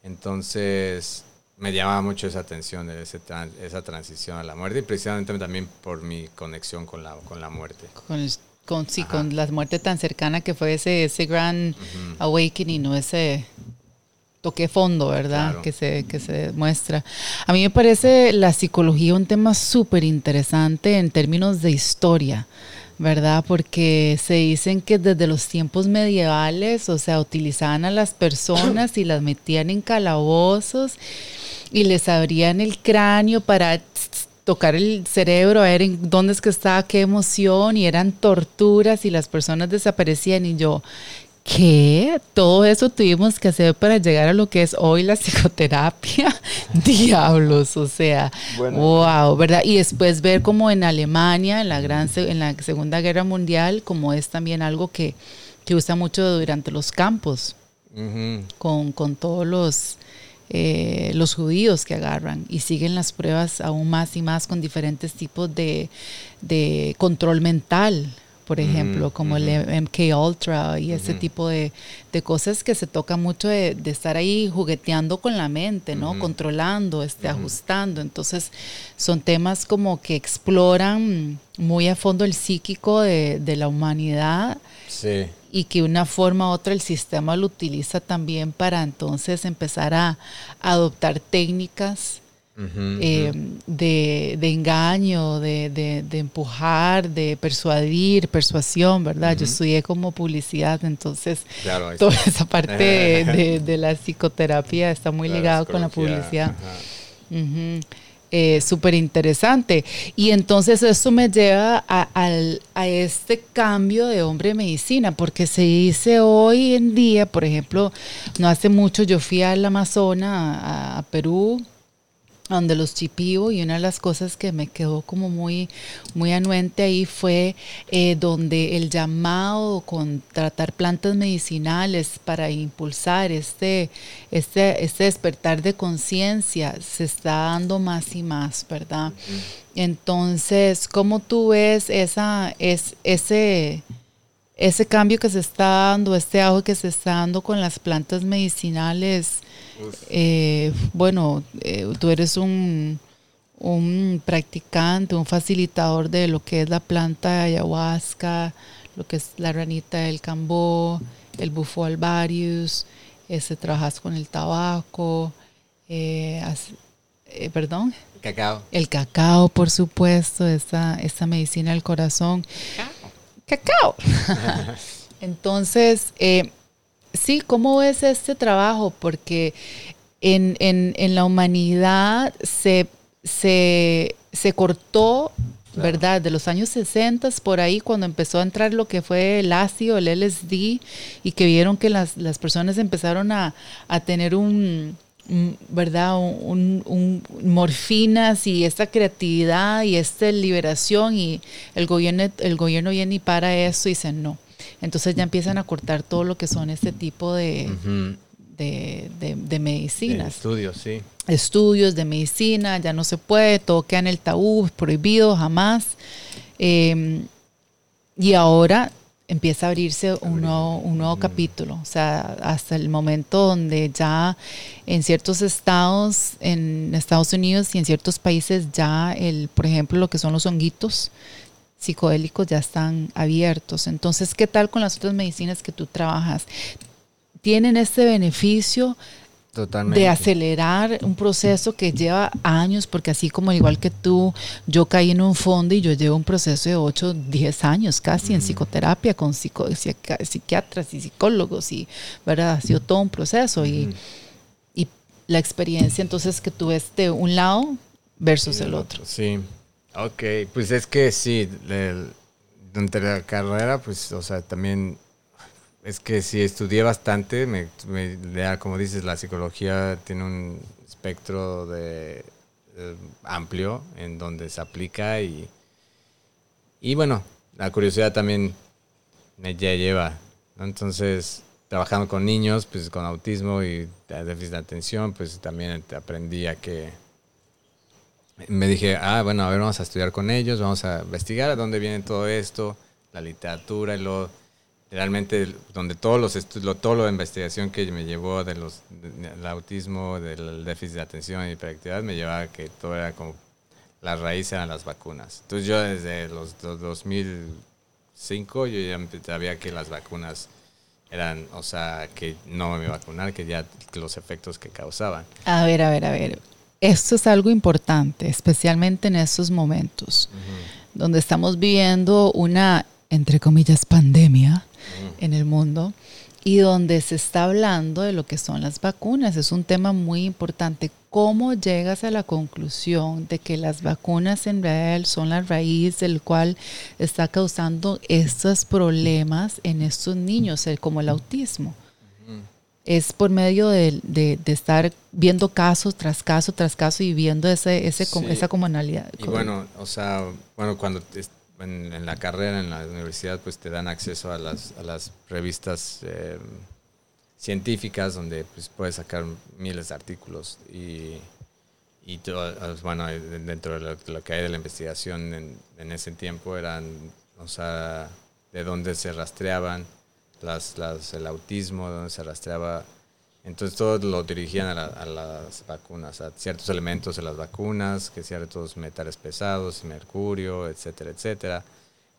entonces, me llamaba mucho esa atención, ese esa transición a la muerte y precisamente también por mi conexión con la, con la muerte. Con, con sí, con la muerte tan cercana que fue ese, ese gran awakening, ¿no? ese toque fondo, ¿verdad? Que, se, que se muestra. A mí me parece la psicología un tema súper interesante en términos de historia. ¿verdad? Porque se dicen que desde los tiempos medievales, o sea, utilizaban a las personas y las metían en calabozos y les abrían el cráneo para tocar el cerebro, a ver en dónde es que estaba qué emoción y eran torturas y las personas desaparecían y yo, ¿qué? Todo eso tuvimos que hacer para llegar a lo que es hoy la psicoterapia. Diablos, o sea, wow, ¿verdad? Y después ver como en Alemania, en la, gran, en la Segunda Guerra Mundial, como es también algo que, que usa mucho durante los campos, con, con todos los eh, los judíos que agarran y siguen las pruebas aún más y más con diferentes tipos de, de control mental por ejemplo, como el MK Ultra y ese tipo de, cosas que se toca mucho de, estar ahí jugueteando con la mente, ¿no? Controlando, este, ajustando. Entonces, son temas como que exploran muy a fondo el psíquico de, la humanidad. Y que una forma u otra el sistema lo utiliza también para entonces empezar a adoptar técnicas eh, de, engaño, de, empujar, de persuadir, persuasión, ¿verdad? Yo estudié como publicidad, entonces toda esa parte de, la psicoterapia está muy ligada con la publicidad. Eh, súper interesante. Y entonces eso me lleva a, a, este cambio de hombre medicina, porque se dice hoy en día, por ejemplo, no hace mucho yo fui al Amazonas, a Perú, donde los chipío y una de las cosas que me quedó como muy, muy anuente ahí fue eh, donde el llamado con tratar plantas medicinales para impulsar este, este, este despertar de conciencia se está dando más y más, ¿verdad? Entonces, ¿cómo tú ves esa, es, ese, ese cambio que se está dando, este auge que se está dando con las plantas medicinales? Eh, bueno, eh, tú eres un, un practicante, un facilitador de lo que es la planta de ayahuasca, lo que es la ranita del cambó, el bufo alvarius, ese, trabajas con el tabaco, eh, perdón. Cacao. El cacao, por supuesto, esa, esa medicina del corazón. Cacao. cacao. Entonces, Sí, ¿cómo ves este trabajo? Porque en, la humanidad se, se, cortó, ¿verdad? De los años 60 por ahí, cuando empezó a entrar lo que fue el ácido, el LSD, y que vieron que las, personas empezaron a, tener un, ¿verdad? Un, morfinas y esta creatividad y esta liberación y el gobierno, el gobierno viene y para eso y dice no. Entonces ya empiezan a cortar todo lo que son este tipo de, de, medicinas. estudios, sí. Estudios de medicina, ya no se puede, todo queda en el tabú, prohibido, jamás. Em, y ahora empieza a abrirse un nuevo, un nuevo capítulo, o sea, hasta el momento donde ya en ciertos estados, en Estados Unidos y en ciertos países ya el, por ejemplo, lo que son los honguitos, psicodélicos ya están abiertos. Entonces, ¿qué tal con las otras medicinas que tú trabajas? ¿Tienen este beneficio de acelerar un proceso que lleva años? Porque así como igual que tú, yo caí en un fondo y yo llevo un proceso de 8, 10 años casi en psicoterapia con psiquiatras y psicólogos y, ¿verdad? Ha sido todo un proceso y, y la experiencia entonces que tú ves de un lado versus el otro. Sí, Ok, pues es que sí, durante la carrera, pues, o sea, también es que sí estudié bastante, me, como dices, la psicología tiene un espectro de, eh, amplio en donde se aplica y, y bueno, la curiosidad también me ya lleva, entonces trabajando con niños, pues con autismo y déficit de atención, pues también aprendí a que me dije, ah, bueno, a ver, vamos a estudiar con ellos, vamos a investigar a dónde viene todo esto, la literatura y lo realmente donde todos los lo, todo lo de investigación que me llevó de los del autismo, del déficit de atención y hiperactividad me llevaba a que todo era como la raíz eran las vacunas. Entonces yo desde los 2005 yo ya sabía que las vacunas eran, o sea, que no me vacunar, que ya los efectos que causaban. A ver, a ver, a ver esto es algo importante, especialmente en estos momentos, donde estamos viviendo una, entre comillas, pandemia en el mundo y donde se está hablando de lo que son las vacunas. Es un tema muy importante. ¿Cómo llegas a la conclusión de que las vacunas en realidad son la raíz del cual está causando estos problemas en estos niños, como el autismo? Es por medio de, de, estar viendo caso tras caso tras caso y viendo ese, ese, esa comunalidad. Y bueno, o sea, bueno, cuando en, la carrera, en la universidad, pues te dan acceso a las, a las revistas eh, científicas donde pues, puedes sacar miles de artículos y, y todo, bueno, dentro de lo, que hay de la investigación en, en, ese tiempo eran, o sea, de dónde se rastreaban las, las, el autismo, de dónde se rastreaba. Entonces todo lo dirigían a, a, las vacunas, a ciertos elementos de las vacunas, que ciertos metales pesados, mercurio, etcétera, etcétera.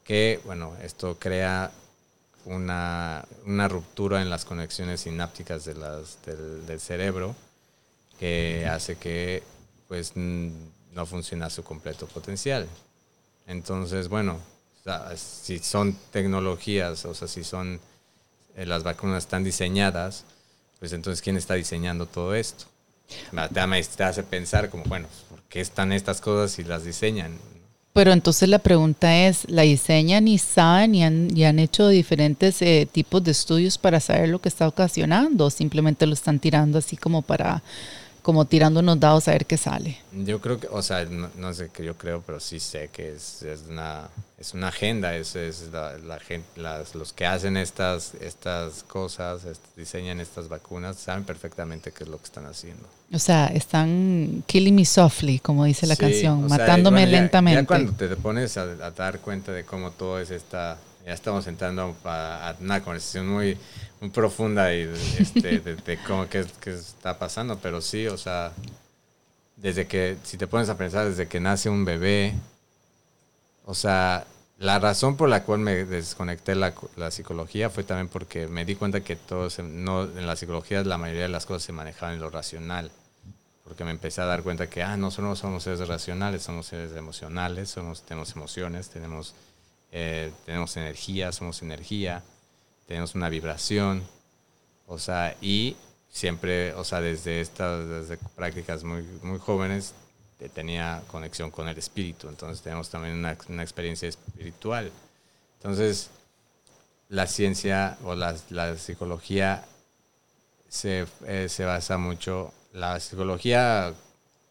Que, bueno, esto crea una, una ruptura en las conexiones sinápticas de las, del, del cerebro que hace que pues no funcione a su completo potencial. Entonces, bueno, si son tecnologías, o sea, si son las vacunas están diseñadas, pues entonces ¿quién está diseñando todo esto? Te, hace pensar como, bueno, ¿por qué están estas cosas y las diseñan? Pero entonces la pregunta es, ¿la diseñan y saben y han, y han hecho diferentes eh, tipos de estudios para saber lo que está ocasionando o simplemente lo están tirando así como para como tirando unos dados a ver qué sale. Yo creo que, o sea, no, sé qué yo creo, pero sí sé que es, es una, es una agenda, es, es la, la gente, las, los que hacen estas, estas cosas, diseñan estas vacunas, saben perfectamente qué es lo que están haciendo. O sea, están killing me softly, como dice la canción, matándome lentamente. Ya, cuando te pones a, a, dar cuenta de cómo todo es esta, ya estamos entrando a, una conversación muy muy profunda y este, de, cómo que, está pasando, pero sí, o sea, desde que, si te pones a pensar, desde que nace un bebé, o sea, la razón por la cual me desconecté la, la psicología fue también porque me di cuenta que todos, no, en la psicología la mayoría de las cosas se manejaban en lo racional, porque me empecé a dar cuenta que, ah, no solo somos seres racionales, somos seres emocionales, somos, tenemos emociones, tenemos, eh, tenemos energía, somos energía tenemos una vibración, o sea, y siempre, o sea, desde estas prácticas muy, muy jóvenes tenía conexión con el espíritu, entonces tenemos también una, una experiencia espiritual. Entonces, la ciencia o la, la psicología se, eh, se, basa mucho, la psicología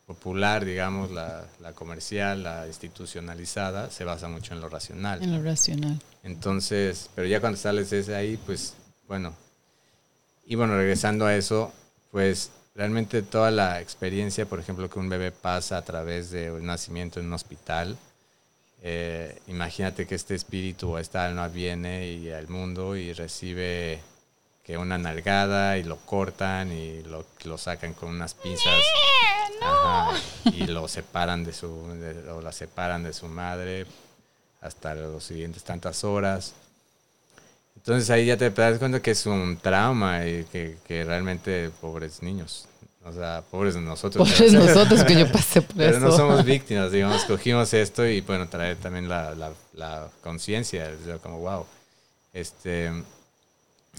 popular, digamos, la, la, comercial, la institucionalizada, se basa mucho en lo racional. En lo racional. Entonces, pero ya cuando sales de ahí, pues bueno. Y bueno, regresando a eso, pues realmente toda la experiencia, por ejemplo, que un bebé pasa a través de un nacimiento en un hospital, eh, imagínate que este espíritu o esta alma viene y al mundo y recibe que una nalgada y lo cortan y lo, lo sacan con unas pinzas y lo separan de su o la separan de su madre hasta los siguientes tantas horas. Entonces ahí ya te das cuenta que es un trauma y que, que realmente pobres niños. O sea, pobres nosotros. Pobres nosotros que yo pasé por Pero no somos víctimas, digamos, cogimos esto y bueno, traer también la, la, la conciencia, como wow. Este,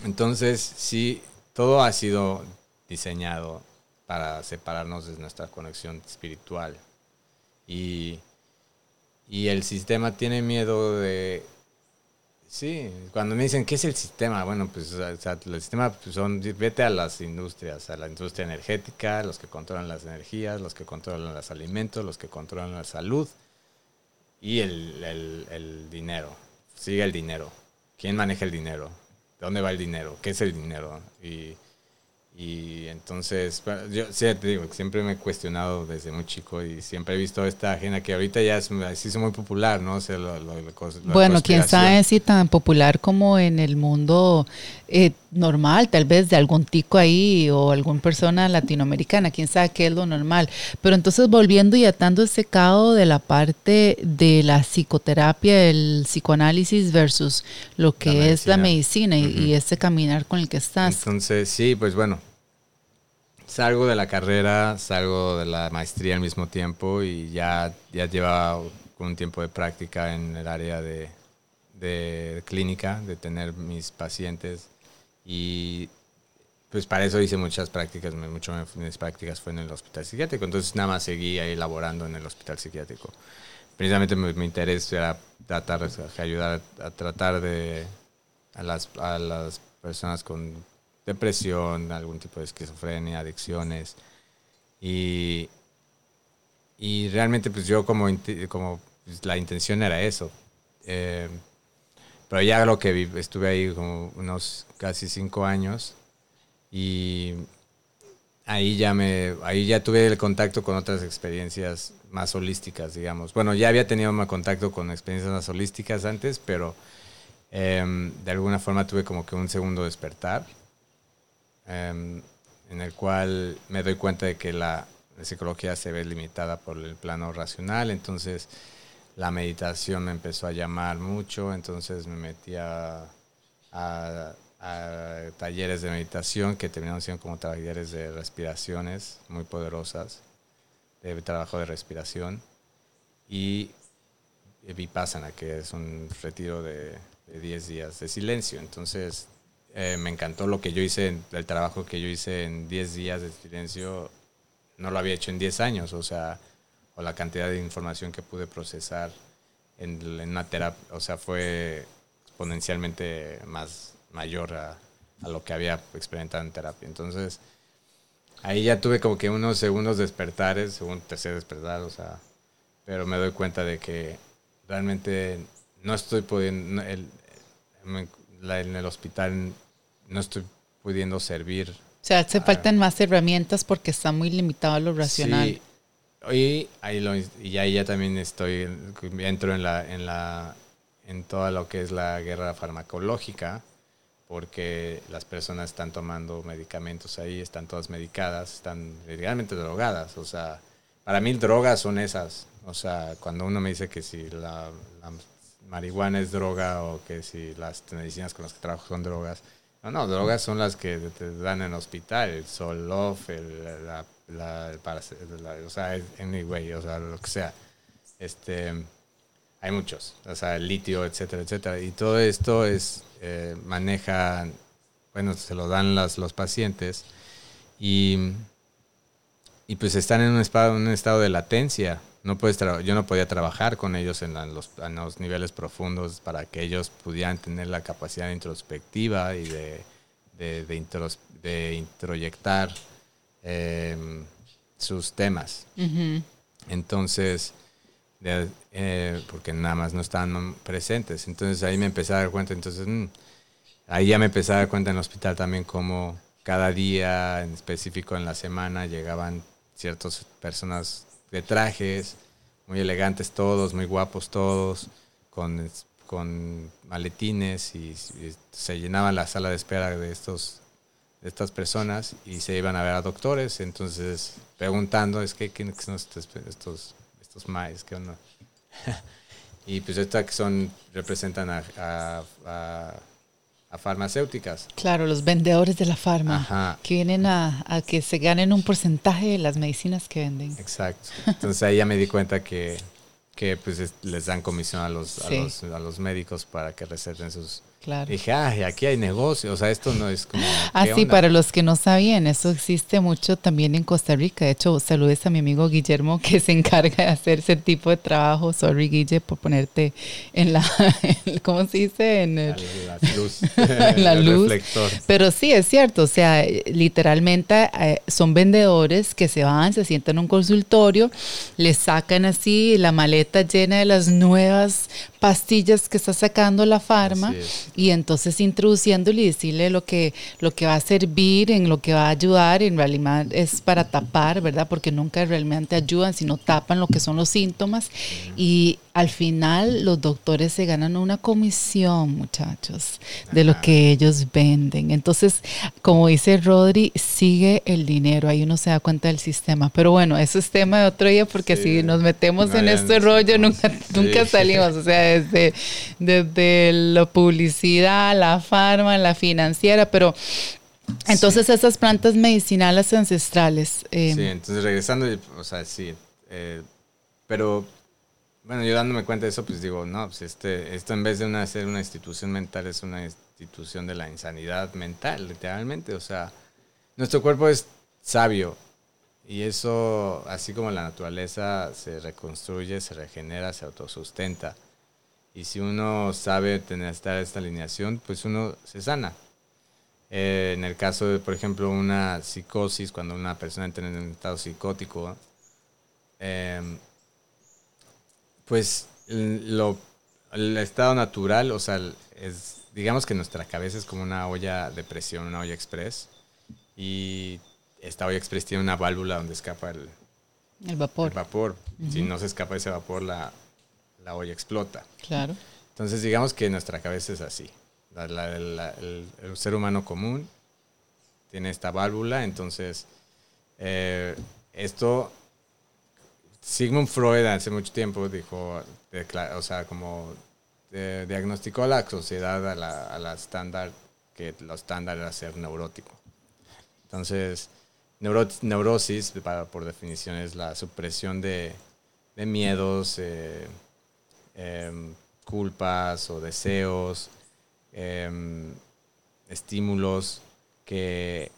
entonces, sí, todo ha sido diseñado para separarnos de nuestra conexión espiritual. Y y el sistema tiene miedo de... Sí, cuando me dicen, ¿qué es el sistema? Bueno, pues el sistema pues, son, vete a las industrias, a la industria energética, los que controlan las energías, los que controlan los alimentos, los que controlan la salud y el, el, el dinero. Sigue el dinero. ¿Quién maneja el dinero? ¿De dónde va el dinero? ¿Qué es el dinero? Y y entonces, yo sí, te digo, siempre me he cuestionado desde muy chico y siempre he visto esta agenda que ahorita ya es, es muy popular, ¿no? bueno, quién sabe si tan popular como en el mundo eh, normal, tal vez de algún tico ahí o alguna persona latinoamericana, quién sabe qué es lo normal. Pero entonces volviendo y atando ese cabo de la parte de la psicoterapia, el psicoanálisis versus lo que es la medicina y, y ese caminar con el que estás. Entonces, sí, pues bueno, salgo de la carrera, salgo de la maestría al mismo tiempo y ya, ya llevaba un tiempo de práctica en el área de, de clínica, de tener mis pacientes y pues para eso hice muchas prácticas, mucho de mis prácticas fue en el hospital psiquiátrico, entonces nada más seguí ahí laborando en el hospital psiquiátrico. Precisamente mi, interés era tratar ayudar a tratar de a las, a las personas con depresión, algún tipo de esquizofrenia, adicciones. Y, y realmente pues yo como, como pues, la intención era eso. Eh, pero ya lo que vi, estuve ahí como unos casi cinco años Y ahí ya me, ahí ya tuve el contacto con otras experiencias más holísticas, digamos. Bueno, ya había tenido más contacto con experiencias más holísticas antes, pero em, de alguna forma tuve como que un segundo despertar, em, en el cual me doy cuenta de que la, psicología se ve limitada por el plano racional, entonces la meditación me empezó a llamar mucho, entonces me metí a talleres de meditación que terminaron siendo como talleres de respiraciones muy poderosas, de trabajo de respiración, y Vipassana, que es un retiro de 10 días de silencio. Entonces, eh, me encantó lo que yo hice, el trabajo que yo hice en 10 días de silencio, no lo había hecho en 10 años, o sea, o la cantidad de información que pude procesar en, en una terapia, o sea, fue exponencialmente más mayor a, lo que había experimentado en terapia. Entonces, ahí ya tuve como que unos segundos despertares, segundo, tercer despertar, o sea, pero me doy cuenta de que realmente no estoy pudiendo, el, en el hospital no estoy pudiendo servir. O sea, hace faltan más herramientas porque está muy limitado a lo racional. Sí. Y ahí, lo, y ahí ya también estoy, entro en la, en la, en todo lo que es la guerra farmacológica, porque las personas están tomando medicamentos ahí, están todas medicadas, están realmente drogadas. O sea, para mí drogas son esas. O sea, cuando uno me dice que si la, marihuana es droga o que si las medicinas con las que trabajo son drogas, no, no, drogas son las que te dan en el hospital, el Solof, el, la, la, el o sea, anyway, o sea, lo que sea. Este, hay muchos, o sea, el litio, etcétera, etcétera. Y todo esto es eh, maneja, bueno, se lo dan las, los pacientes y, y pues están en un estado, un estado de latencia. No puedes yo no podía trabajar con ellos en, los, en, los, niveles profundos para que ellos pudieran tener la capacidad introspectiva y de, de, de, introyectar em, sus temas. Entonces, eh, porque nada más no estaban presentes. Entonces ahí me empecé a dar cuenta, entonces mm, ahí ya me empecé a dar cuenta en el hospital también como cada día, en específico en la semana, llegaban ciertas personas de trajes, muy elegantes todos, muy guapos todos, con, con maletines y, se llenaba la sala de espera de estos de estas personas y se iban a ver a doctores, entonces preguntando, es que quiénes son estos estos maes, ¿qué onda? y pues estas que son, representan a, a, farmacéuticas. Claro, los vendedores de la farma, que vienen a, a, que se ganen un porcentaje de las medicinas que venden. Exacto. Entonces ahí ya me di cuenta que, que pues les dan comisión a los, a, los, a los médicos para que receten sus, Claro. Dije, ah, aquí hay negocio, o sea, esto no es como... Ah, sí, para los que no sabían, eso existe mucho también en Costa Rica. De hecho, saludes a mi amigo Guillermo que se encarga de hacer ese tipo de trabajo. Sorry, Guille, por ponerte en la, ¿cómo se dice? En la luz. en la luz. Pero sí, es cierto, o sea, literalmente eh, son vendedores que se van, se sientan en un consultorio, les sacan así la maleta llena de las nuevas pastillas que está sacando la farma y entonces introduciéndole y decirle lo que, lo que va a servir, en lo que va a ayudar, en realidad es para tapar, ¿verdad? Porque nunca realmente ayudan, sino tapan lo que son los síntomas y al final los doctores se ganan una comisión, muchachos, de lo que ellos venden. Entonces, como dice Rodri, sigue el dinero, ahí uno se da cuenta del sistema. Pero bueno, eso es tema de otro día porque si nos metemos en este rollo nunca, nunca salimos, o sea, desde, desde la publicidad, la farma, la financiera, pero entonces esas plantas medicinales ancestrales. Eh, sí, entonces regresando, o sea, sí, eh, pero bueno, yo dándome cuenta de eso, pues digo, no, pues este, esto en vez de una, ser una institución mental es una institución de la insanidad mental, literalmente. O sea, nuestro cuerpo es sabio y eso, así como la naturaleza se reconstruye, se regenera, se autosustenta. Y si uno sabe tener esta, esta alineación, pues uno se sana. Eh, en el caso de, por ejemplo, una psicosis, cuando una persona entra en un estado psicótico, eh, pues lo, el estado natural, o sea, es, digamos que nuestra cabeza es como una olla de presión, una olla express, y esta olla express tiene una válvula donde escapa el, el vapor. El vapor. Si no se escapa ese vapor, la, la, olla explota. Claro. Entonces, digamos que nuestra cabeza es así. el, el, ser humano común tiene esta válvula, entonces eh, esto Sigmund Freud hace mucho tiempo dijo, o sea, como diagnosticó a la sociedad a la, estándar, que lo estándar era ser neurótico. Entonces, neurosis, por definición, es la supresión de, miedos, eh, em, culpas o deseos, em, estímulos que,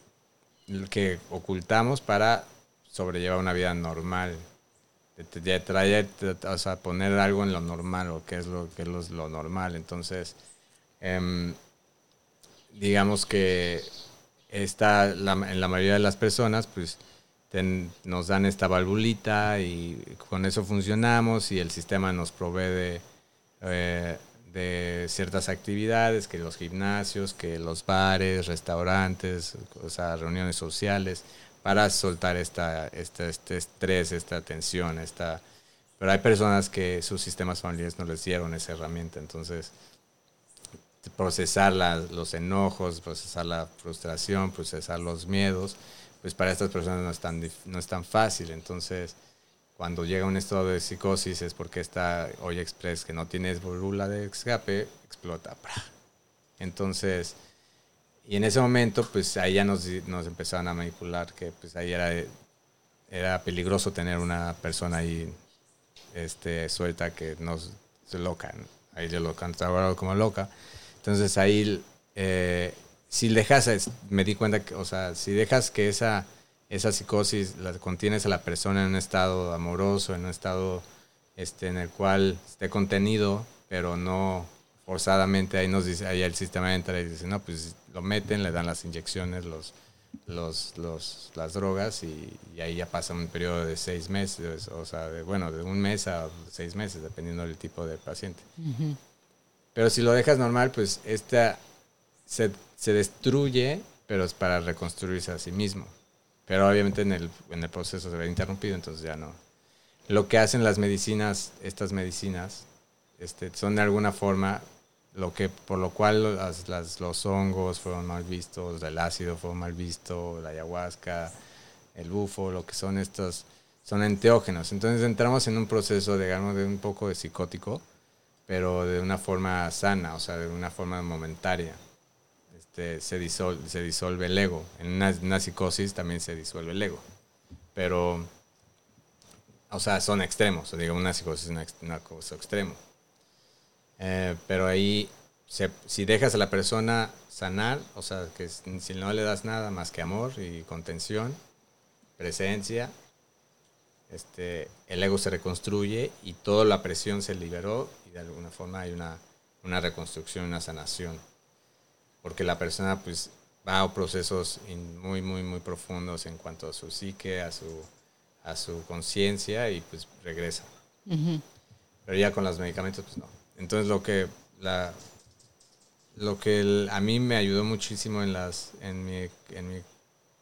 que ocultamos para sobrellevar una vida normal de traer, o sea, poner algo en lo normal o qué es lo que es lo, normal. Entonces, em, digamos que está en la mayoría de las personas, pues nos dan esta valvulita y con eso funcionamos y el sistema nos provee de, eh, ciertas actividades, que los gimnasios, que los bares, restaurantes, o sea, reuniones sociales para soltar esta, este estrés, esta tensión, esta... Pero hay personas que sus sistemas familiares no les dieron esa herramienta, entonces procesar los enojos, procesar la frustración, procesar los miedos, pues para estas personas no es tan, no es tan fácil. Entonces, cuando llega un estado de psicosis es porque esta olla express que no tiene válvula de escape explota. Entonces, y en ese momento, pues ahí ya nos, nos empezaron a manipular, que pues ahí era, era peligroso tener una persona ahí este, suelta que nos loca. Ahí yo lo cantaba como loca. Entonces ahí, eh, si dejas, me di cuenta que, o sea, si dejas que esa, esa psicosis la contienes a la persona en un estado amoroso, en un estado este, en el cual esté contenido, pero no forzadamente, ahí nos dice, ahí el sistema entra y dice, no, pues lo meten, le dan las inyecciones, los, los, los, las drogas y, ahí ya pasa un periodo de seis meses, o sea, de, bueno, de un mes a seis meses, dependiendo del tipo de paciente. Pero si lo dejas normal, pues esta se, se, destruye, pero es para reconstruirse a sí mismo. Pero obviamente en el, en el proceso se ve interrumpido, entonces ya no. Lo que hacen las medicinas, estas medicinas, este, son de alguna forma lo que por lo cual los hongos fueron mal vistos, el ácido fue mal visto, la ayahuasca, el bufo, lo que son estos, son enteógenos. Entonces entramos en un proceso, digamos, de un poco de psicótico, pero de una forma sana, o sea, de una forma momentaria. Este, se, disuelve, se disuelve el ego. En una, psicosis también se disuelve el ego. Pero, o sea, son extremos. O digamos, una psicosis es una cosa extrema. Eh, pero ahí, si dejas a la persona sanar, o sea, que si no le das nada más que amor y contención, presencia, este, el ego se reconstruye y toda la presión se liberó y de alguna forma hay una, una reconstrucción, una sanación. Porque la persona pues va a procesos muy, muy, muy profundos en cuanto a su psique, a su, a su conciencia y pues regresa. Pero ya con los medicamentos pues no. Entonces lo que la lo que a mí me ayudó muchísimo en las en mi, en mi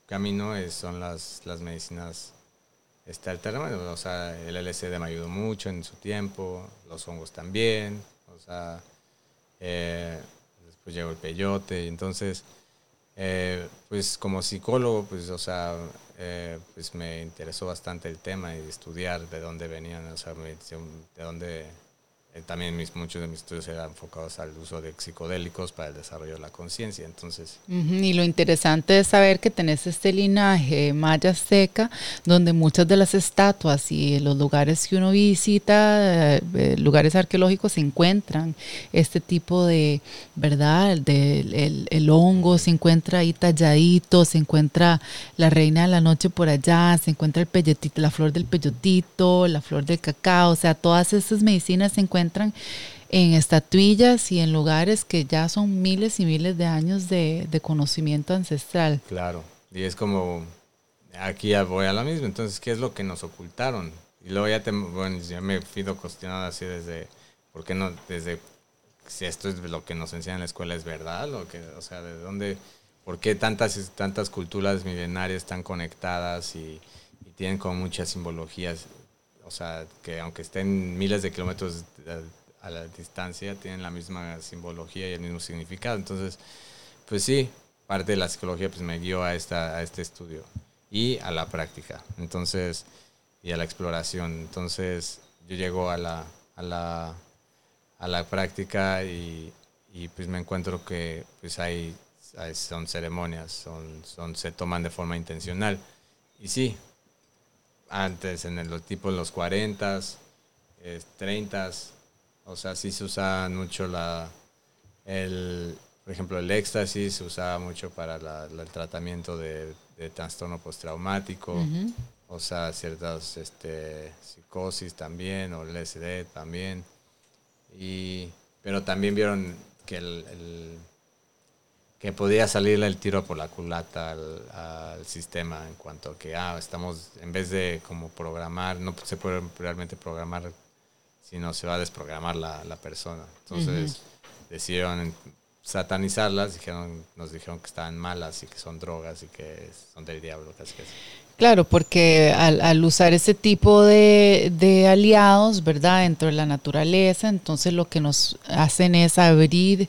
camino son las, las medicinas este, alternas. O sea, el LSD me ayudó mucho en su tiempo, los hongos también. O sea, eh, después llegó el peyote. Y entonces, eh, pues como psicólogo, pues, o sea, eh, pues me interesó bastante el tema y estudiar de dónde venían, o sea, de dónde también mis, muchos de mis estudios eran enfocados al uso de psicodélicos para el desarrollo de la conciencia. Entonces, y lo interesante es saber que tenés este linaje maya azteca, donde muchas de las estatuas y los lugares que uno visita, eh, eh, lugares arqueológicos, se encuentran este tipo de, ¿verdad? De, el, el, hongo se encuentra ahí talladito, se encuentra la reina de la noche por allá, se encuentra el peyotito, la flor del peyotito, la flor del cacao, o sea, todas estas medicinas se encuentran encuentran en estatuillas y en lugares que ya son miles y miles de años de, conocimiento ancestral. Claro, y es como, aquí ya voy a la misma, entonces, ¿qué es lo que nos ocultaron? Y luego ya, te, bueno, ya me fui cuestionado así desde, ¿por qué no? Desde, si esto es lo que nos enseña en la escuela es verdad, o, que, o sea, ¿de dónde? por qué tantas, tantas culturas milenarias están conectadas y, tienen como muchas simbologías, o sea, que aunque estén miles de kilómetros a la distancia, tienen la misma simbología y el mismo significado. Entonces, pues sí, parte de la psicología pues me guió a, esta, a este estudio y a la práctica. Entonces, y a la exploración. Entonces, yo llego a la, a la, a la práctica y, pues me encuentro que pues hay, son ceremonias, son, son, se toman de forma intencional. Y sí, antes en el tipo de los 40, eh, 30, o sea, sí se usaba mucho la, el, por ejemplo, el éxtasis se usaba mucho para el tratamiento de, trastorno postraumático, o sea, ciertas este, psicosis también, o LSD también. Y, pero también vieron que el, que podía salirle el tiro por la culata al, sistema en cuanto a que, ah, estamos, en vez de como programar, no se puede realmente programar, sino se va a desprogramar la, la persona. Entonces decidieron satanizarlas, dijeron, nos dijeron que estaban malas y que son drogas y que son del diablo, casi que Claro, porque al, usar ese tipo de, de, aliados, ¿verdad? Dentro de la naturaleza, entonces lo que nos hacen es abrir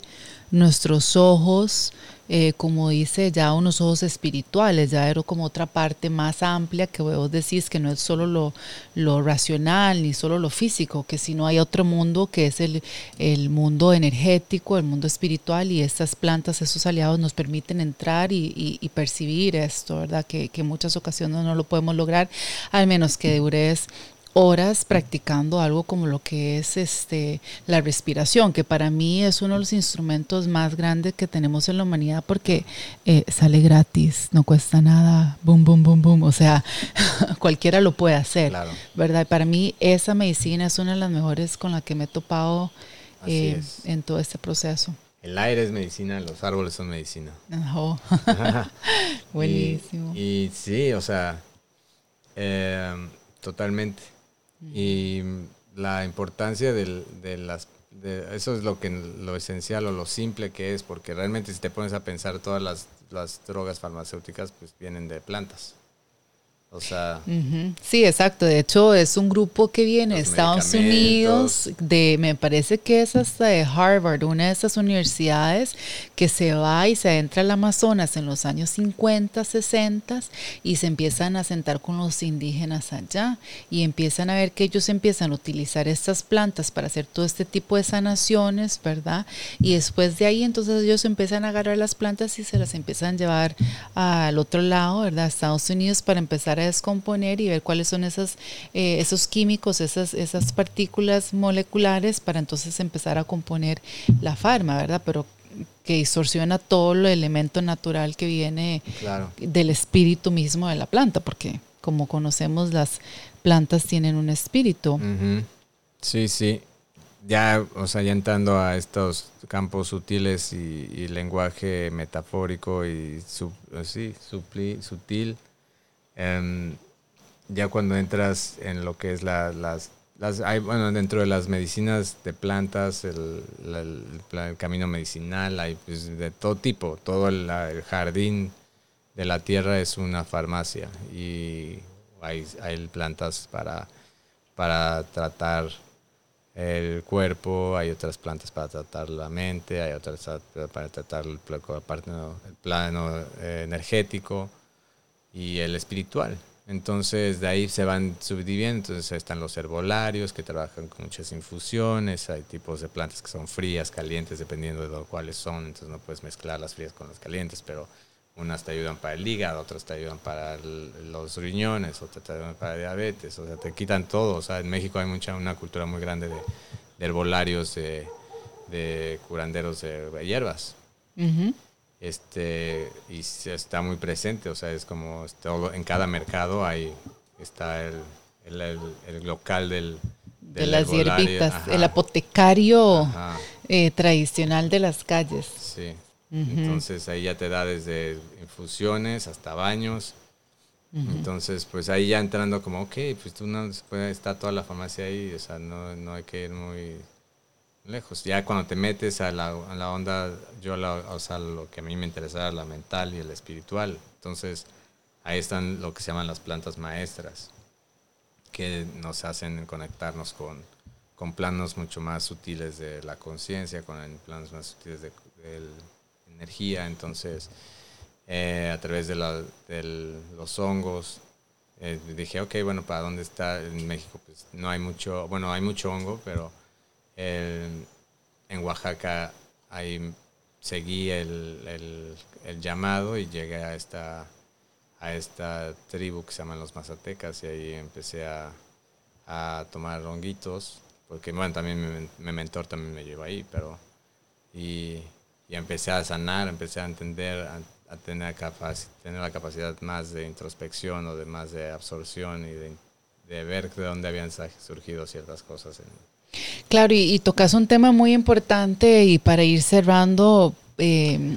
nuestros ojos eh, como dice, ya unos ojos espirituales, ya era como otra parte más amplia que vos decís que no es solo lo, lo racional ni solo lo físico, que si no hay otro mundo que es el, el, mundo energético, el mundo espiritual y estas plantas, esos aliados nos permiten entrar y, y, percibir esto, ¿verdad? Que, que en muchas ocasiones no lo podemos lograr, al menos que dures horas practicando algo como lo que es este la respiración, que para mí es uno de los instrumentos más grandes que tenemos en la humanidad porque eh, sale gratis, no cuesta nada, boom, boom, boom, boom, o sea, cualquiera lo puede hacer, ¿verdad? Para mí esa medicina es una de las mejores con la que me he topado eh, en todo este proceso. El aire es medicina, los árboles son medicina. Buenísimo. Y, sí, o sea, eh, totalmente. Y la importancia de las... eso es lo, que, lo esencial o lo simple que es, porque realmente si te pones a pensar todas las, las drogas farmacéuticas, pues vienen de plantas. O sea. Sí, exacto. De hecho, es un grupo que viene de Estados Unidos, de, me parece que es hasta de Harvard, una de esas universidades que se va y se adentra al Amazonas en los años 50, 60 y se empiezan a sentar con los indígenas allá y empiezan a ver que ellos empiezan a utilizar estas plantas para hacer todo este tipo de sanaciones, ¿verdad? Y después de ahí, entonces ellos empiezan a agarrar las plantas y se las empiezan a llevar al otro lado, ¿verdad? A Estados Unidos para empezar descomponer y ver cuáles son esas, eh, esos químicos, esas, esas partículas moleculares para entonces empezar a componer la farma, ¿verdad? Pero que distorsiona todo el elemento natural que viene del espíritu mismo de la planta, porque como conocemos las plantas tienen un espíritu. Sí, sí. Ya, o sea, ya entrando a estos campos sutiles y, lenguaje metafórico y sí, sutil, Em, ya cuando entras en lo que es las, las hay, bueno, dentro de las medicinas de plantas, el, camino medicinal, hay pues, de todo tipo, todo el, jardín de la tierra es una farmacia y hay, hay plantas para, para tratar el cuerpo, hay otras plantas para tratar la mente, hay otras para tratar el, el plano eh, energético y el espiritual. Entonces de ahí se van subdividiendo, entonces están los herbolarios que trabajan con muchas infusiones, hay tipos de plantas que son frías, calientes, dependiendo de cuáles son, entonces no puedes mezclar las frías con las calientes, pero unas te ayudan para el hígado, otras te ayudan para los riñones, otras te ayudan para diabetes, o sea, te quitan todo, o sea, en México hay mucha, una cultura muy grande de, herbolarios, de, de, curanderos de hierbas este y está muy presente, o sea, es como todo, en cada mercado hay está el, el, local del, de las hierbitas, el apotecario eh, tradicional de las calles. Sí. Entonces ahí ya te da desde infusiones hasta baños. Entonces, pues ahí ya entrando como, ok, pues tú no está toda la farmacia ahí, o sea, no, no hay que ir muy lejos. Ya cuando te metes a la, a la onda, yo la, o sea, lo que a mí me interesaba, la mental y el espiritual. Entonces, ahí están lo que se llaman las plantas maestras, que nos hacen conectarnos con, con planos mucho más sutiles de la conciencia, con planos más sutiles de, energía. Entonces, eh, a través de, la, los hongos, eh, dije, ok, bueno, ¿para dónde está en México? Pues no hay mucho, bueno, hay mucho hongo, pero en Oaxaca ahí seguí el, el, llamado y llegué a esta, a esta tribu que se llaman los mazatecas y ahí empecé a, a tomar honguitos, porque bueno, también mi, mentor también me llevó ahí, pero y, y empecé a sanar, empecé a entender, a, a tener, tener la capacidad más de introspección o de más de absorción y de, de ver de dónde habían surgido ciertas cosas. En... Claro, y, tocas un tema muy importante y para ir cerrando, eh,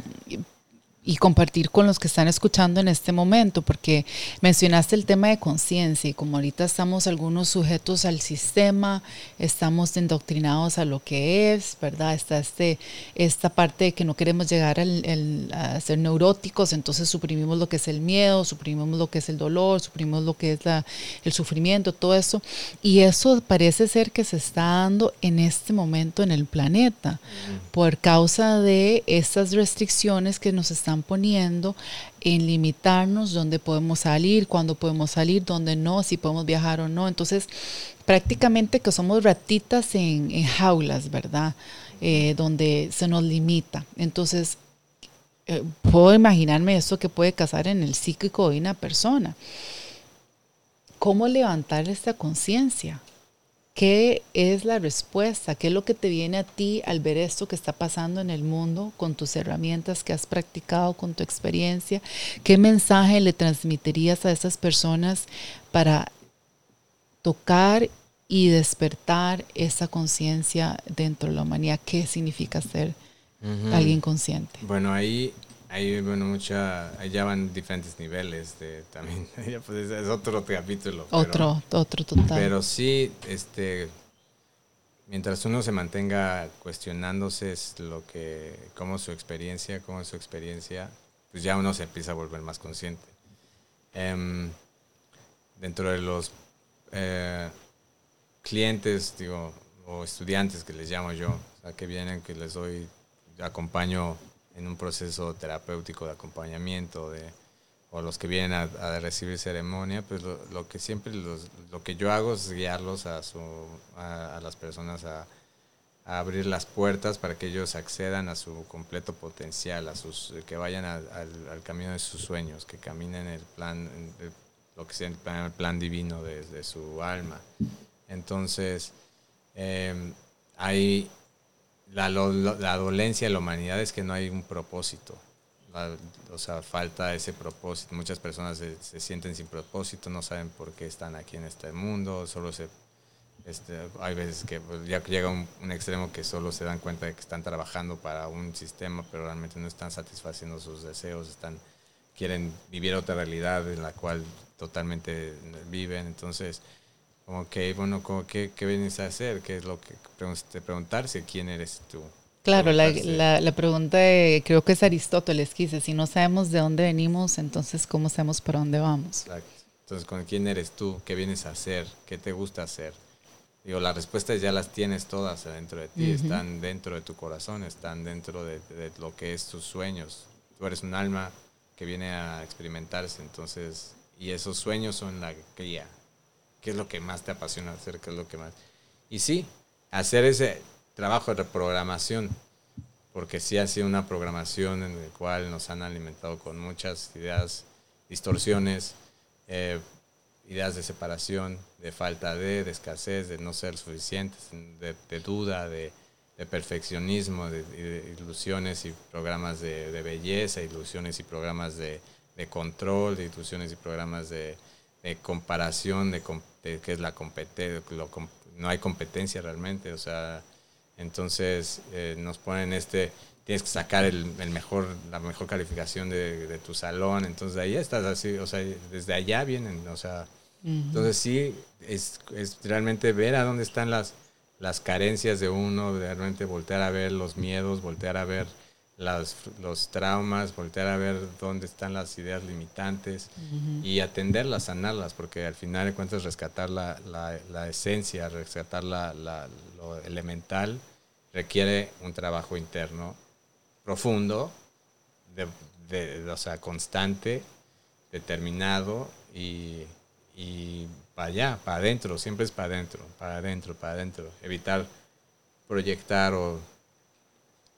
y compartir con los que están escuchando en este momento, porque mencionaste el tema de conciencia y como ahorita estamos algunos sujetos al sistema, estamos endoctrinados a lo que es, ¿verdad? Está este, esta parte de que no queremos llegar al, a ser neuróticos, entonces suprimimos lo que es el miedo, suprimimos lo que es el dolor, suprimimos lo que es la, el sufrimiento, todo eso. Y eso parece ser que se está dando en este momento en el planeta por causa de estas restricciones que nos están poniendo en limitarnos dónde podemos salir, cuándo podemos salir, dónde no, si podemos viajar o no. Entonces, prácticamente que somos ratitas en, en jaulas, ¿verdad? Eh, donde se nos limita. Entonces, eh, puedo imaginarme eso que puede casar en el psíquico de una persona. ¿Cómo levantar esta conciencia? ¿Qué es la respuesta? ¿Qué es lo que te viene a ti al ver esto que está pasando en el mundo con tus herramientas que has practicado, con tu experiencia? ¿Qué mensaje le transmitirías a esas personas para tocar y despertar esa conciencia dentro de la humanidad? ¿Qué significa ser uh -huh. alguien consciente? Bueno, ahí Ahí, bueno, mucha, ya van diferentes niveles de también, pues es, otro capítulo. Otro, pero, otro total. Pero sí, este, mientras uno se mantenga cuestionándose es lo que, cómo su experiencia, cómo es su experiencia, pues ya uno se empieza a volver más consciente. Um, dentro de los eh, clientes, digo, o estudiantes que les llamo yo, o sea, que vienen, que les doy, acompaño en un proceso terapéutico de acompañamiento de, o los que vienen a, a recibir ceremonia, pues lo, que siempre los, lo que yo hago es guiarlos a, su, a, a las personas a, abrir las puertas para que ellos accedan a su completo potencial, a sus que vayan al, camino de sus sueños, que caminen el plan, lo que sea el plan, plan divino de, de, su alma. Entonces, eh, hay la, la, dolencia de la humanidad es que no hay un propósito. O sea, falta ese propósito. Muchas personas se, se, sienten sin propósito, no saben por qué están aquí en este mundo, solo se... Este, hay veces que pues, ya llega un, un, extremo que solo se dan cuenta de que están trabajando para un sistema, pero realmente no están satisfaciendo sus deseos, están, quieren vivir otra realidad en la cual totalmente viven. Entonces, como que, bueno, como que, ¿qué vienes a hacer? ¿Qué es lo que te preguntarse quién eres tú? Claro, la, la, la, pregunta de, creo que es Aristóteles que dice, si no sabemos de dónde venimos, entonces ¿cómo sabemos para dónde vamos? Exacto. Entonces, ¿con quién eres tú? ¿Qué vienes a hacer? ¿Qué te gusta hacer? Digo, las respuestas ya las tienes todas dentro de ti, uh -huh. están dentro de tu corazón, están dentro de, de, lo que es tus sueños. Tú eres un alma que viene a experimentarse, entonces, y esos sueños son la guía, qué es lo que más te apasiona hacer, qué es lo que más... Y sí, hacer ese trabajo de reprogramación, porque sí ha sido una programación en la cual nos han alimentado con muchas ideas, distorsiones, eh, ideas de separación, de falta de, de escasez, de no ser suficientes, de, duda, de, perfeccionismo, de, ilusiones y programas de, belleza, ilusiones y programas de, control, de ilusiones y programas de, comparación, de, de qué es la competencia, no hay competencia realmente, o sea, entonces eh, nos ponen este, tienes que sacar el, el mejor, la mejor calificación de, de, tu salón, entonces ahí estás así, o sea, desde allá vienen, o sea, uh -huh. entonces sí, es, es realmente ver a dónde están las, las carencias de uno, de realmente voltear a ver los miedos, voltear a ver las, los traumas, voltear a ver dónde están las ideas limitantes y atenderlas, sanarlas, porque al final de cuentas rescatar la, la, esencia, rescatar la, lo elemental requiere un trabajo interno profundo, de, de, o sea, constante, determinado y, y para allá, para adentro, siempre es para adentro, para adentro, para adentro. Evitar proyectar o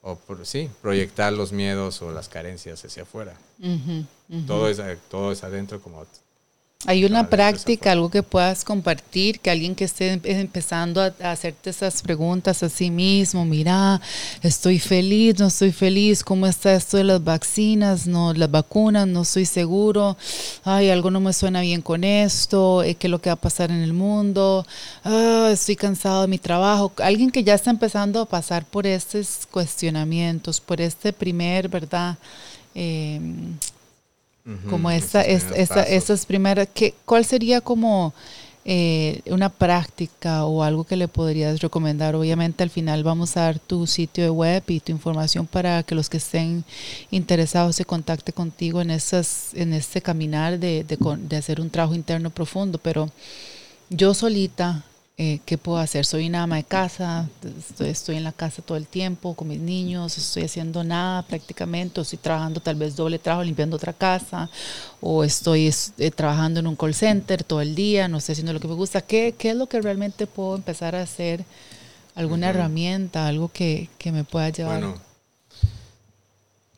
o por, sí, proyectar los miedos o las carencias hacia afuera. Todo, es, todo es adentro como hay una práctica, algo que puedas compartir, que alguien que esté empezando a, hacerte esas preguntas a sí mismo, mira, estoy feliz, no estoy feliz, ¿cómo está esto de las vacunas? No, las vacunas, no estoy seguro, ay, algo no me suena bien con esto, eh, ¿qué es lo que va a pasar en el mundo? Ah, estoy cansado de mi trabajo. Alguien que ya está empezando a pasar por estos cuestionamientos, por este primer, ¿verdad? Eh, como esa, esas primeras, ¿qué, ¿cuál sería como eh, una práctica o algo que le podrías recomendar? Obviamente al final vamos a dar tu sitio de web y tu información para que los que estén interesados se contacten contigo en, esas, en este caminar de, de, de hacer un trabajo interno profundo, pero yo solita eh, ¿qué puedo hacer? Soy una ama de casa, estoy, en la casa todo el tiempo con mis niños, estoy haciendo nada prácticamente, o estoy trabajando tal vez doble trabajo limpiando otra casa, o estoy eh, trabajando en un call center todo el día, no estoy haciendo lo que me gusta. ¿Qué, qué es lo que realmente puedo empezar a hacer? ¿Alguna herramienta, algo que, que, me pueda llevar? Bueno,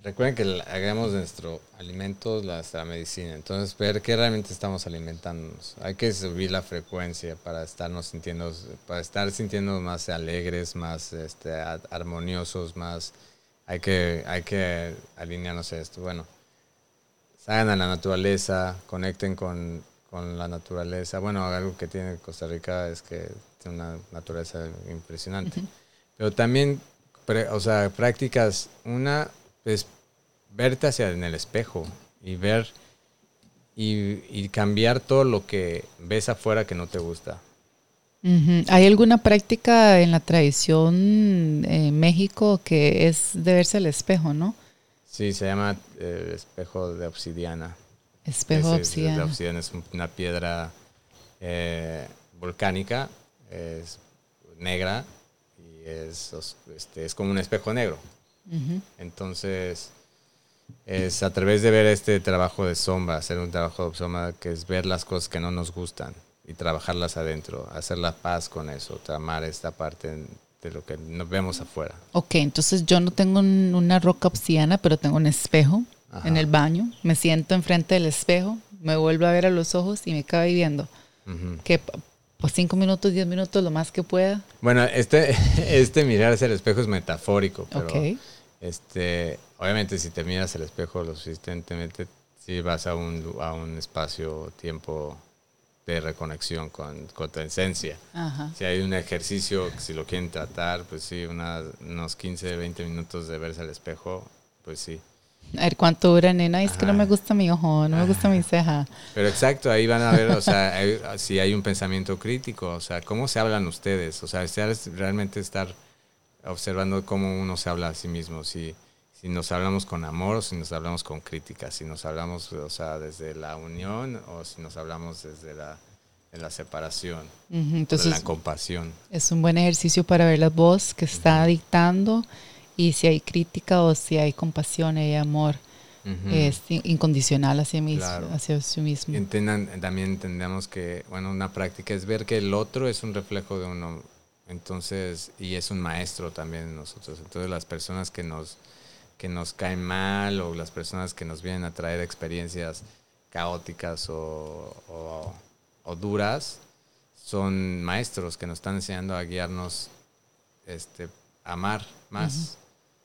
recuerden que hagamos nuestro alimentos, la, medicina. Entonces, ver qué realmente estamos alimentándonos. Hay que subir la frecuencia para estarnos sintiendo, para estar sintiendo más alegres, más este, armoniosos, más. Hay que, hay que alinearnos a esto. Bueno, salgan a la naturaleza, conecten con, con la naturaleza. Bueno, algo que tiene Costa Rica es que tiene una naturaleza impresionante. Pero también, o sea, prácticas, una es verte hacia en el espejo y ver y, cambiar todo lo que ves afuera que no te gusta. ¿Hay alguna práctica en la tradición en México que es de verse al espejo, no? Sí, se llama eh, espejo de obsidiana. Espejo de obsidiana. obsidiana es una piedra eh, volcánica, es negra y es, este, es como un espejo negro. Entonces, es a través de ver este trabajo de sombra, hacer un trabajo de sombra que es ver las cosas que no nos gustan y trabajarlas adentro, hacer la paz con eso, tramar esta parte de lo que nos vemos afuera. Ok, entonces yo no tengo una roca obsidiana, pero tengo un espejo en el baño, me siento enfrente del espejo, me vuelvo a ver a los ojos y me cabe viendo. Que pues cinco minutos, diez minutos, lo más que pueda. Bueno, este, este mirar hacia el espejo es metafórico, pero este, obviamente si te miras el espejo lo suficientemente, si vas a un, a un espacio-tiempo de reconexión con, con tu esencia. Si hay un ejercicio, si lo quieren tratar, pues sí, unos 15, 20 minutos de verse al espejo, pues sí. A ver cuánto dura, nena. Es que no me gusta mi ojo, no me gusta mi ceja. Pero exacto, ahí van a ver, o sea, si hay un pensamiento crítico, o sea, cómo se hablan ustedes, o sea, realmente estar observando cómo uno se habla a sí mismo, si, si nos hablamos con amor o si nos hablamos con crítica, si nos hablamos, o sea, desde la unión o si nos hablamos desde la, la separación, Entonces, la compasión. Es un buen ejercicio para ver la voz que está dictando y si hay crítica o si hay compasión y amor. Es incondicional hacia, mí, hacia sí mismo. Entendan, también entendemos que, bueno, una práctica es ver que el otro es un reflejo de uno entonces, y es un maestro también nosotros. Entonces, las personas que nos, que nos caen mal o las personas que nos vienen a traer experiencias caóticas o, duras, son maestros que nos están enseñando a guiarnos este, a amar más.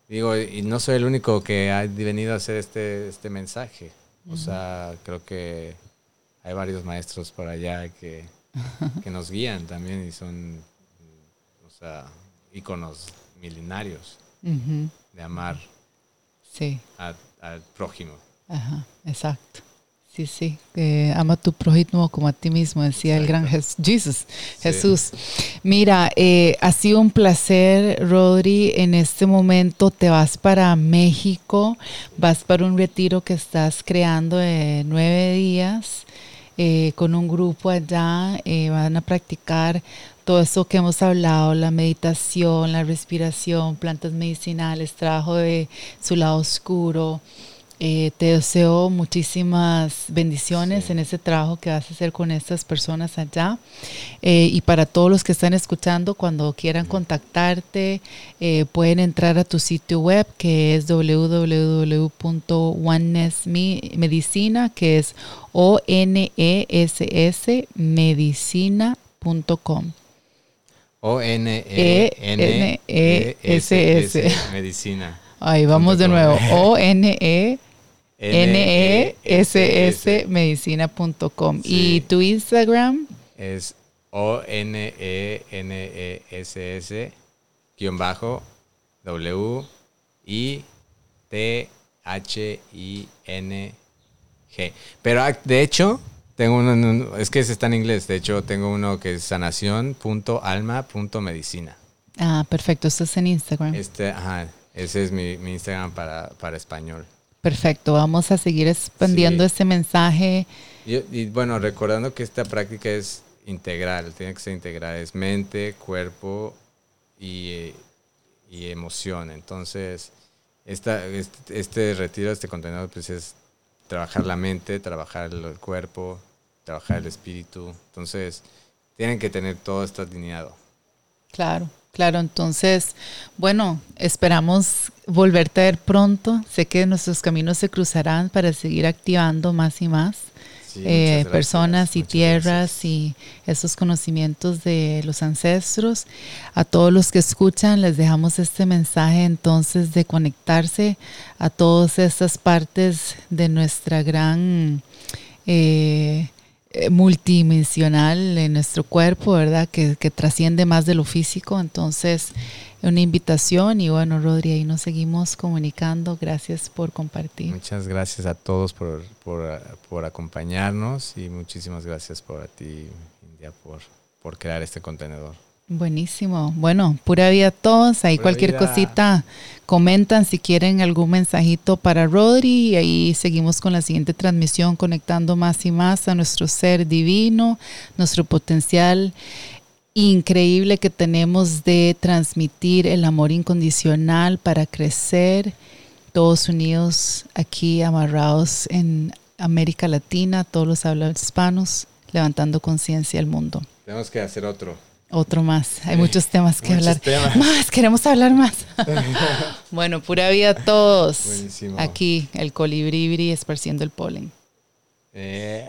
Digo, y no soy el único que ha venido a hacer este, este mensaje. O sea, creo que hay varios maestros por allá que, que nos guían también y son sea, íconos milenarios de amar sí. al prójimo. Ajá, exacto. Sí, sí, ama a tu prójimo como a ti mismo, decía el gran Jesús. Jesús. Mira, eh, ha sido un placer, Rodri. En este momento te vas para México, vas para un retiro que estás creando de nueve días eh, con un grupo allá. Eh, van a practicar todo eso que hemos hablado, la meditación, la respiración, plantas medicinales, trabajo de su lado oscuro. Eh, te deseo muchísimas bendiciones en ese trabajo que vas a hacer con estas personas allá. Eh, y para todos los que están escuchando, cuando quieran contactarte, eh, pueden entrar a tu sitio web que es www.onenessmedicina, que es o n e s s medicina.com. O N E N E S S medicina. Ahí vamos de nuevo. O N E medicina.com. ¿Y tu Instagram? Es O-N-E-N-E-S-S guion bajo W-I-T-H-I-N-G. Pero ah, de hecho, tengo uno, es que ese está en inglés, de hecho tengo uno que es sanación.alma.medicina. Ah, perfecto, esto es en Instagram. Este, ajá, ese es mi, mi Instagram para, para español. Perfecto, vamos a seguir expandiendo este mensaje. Y, bueno, recordando que esta práctica es integral, tiene que ser integral, es mente, cuerpo y, emoción. Entonces, esta, este, este, retiro, este contenedor, pues es trabajar la mente, trabajar el cuerpo, trabajar el espíritu. Entonces, tienen que tener todo esto alineado. Claro. Claro, entonces, bueno, esperamos volverte a ver pronto. Sé que nuestros caminos se cruzarán para seguir activando más y más eh, personas y tierras y esos conocimientos de los ancestros. A todos los que escuchan les dejamos este mensaje entonces de conectarse a todas estas partes de nuestra gran... Eh, eh, multidimensional en nuestro cuerpo, ¿verdad? Que, trasciende más de lo físico. Entonces, una invitación y bueno, Rodri, ahí nos seguimos comunicando. Gracias por compartir. Muchas gracias a todos por, por, acompañarnos y muchísimas gracias por a ti, India, por, por crear este contenedor. Buenísimo. Bueno, pura vida a todos. Ahí cualquier cosita comentan si quieren algún mensajito para Rodri y ahí seguimos con la siguiente transmisión conectando más y más a nuestro ser divino, nuestro potencial increíble que tenemos de transmitir el amor incondicional para crecer, todos unidos aquí amarrados en América Latina, todos los hispanos, levantando conciencia al mundo. Tenemos que hacer otro. Otro más. Hay muchos temas que hablar. Más, queremos hablar más. bueno, pura vida a todos. Buenísimo. Aquí, el colibrí esparciendo el polen. Eh.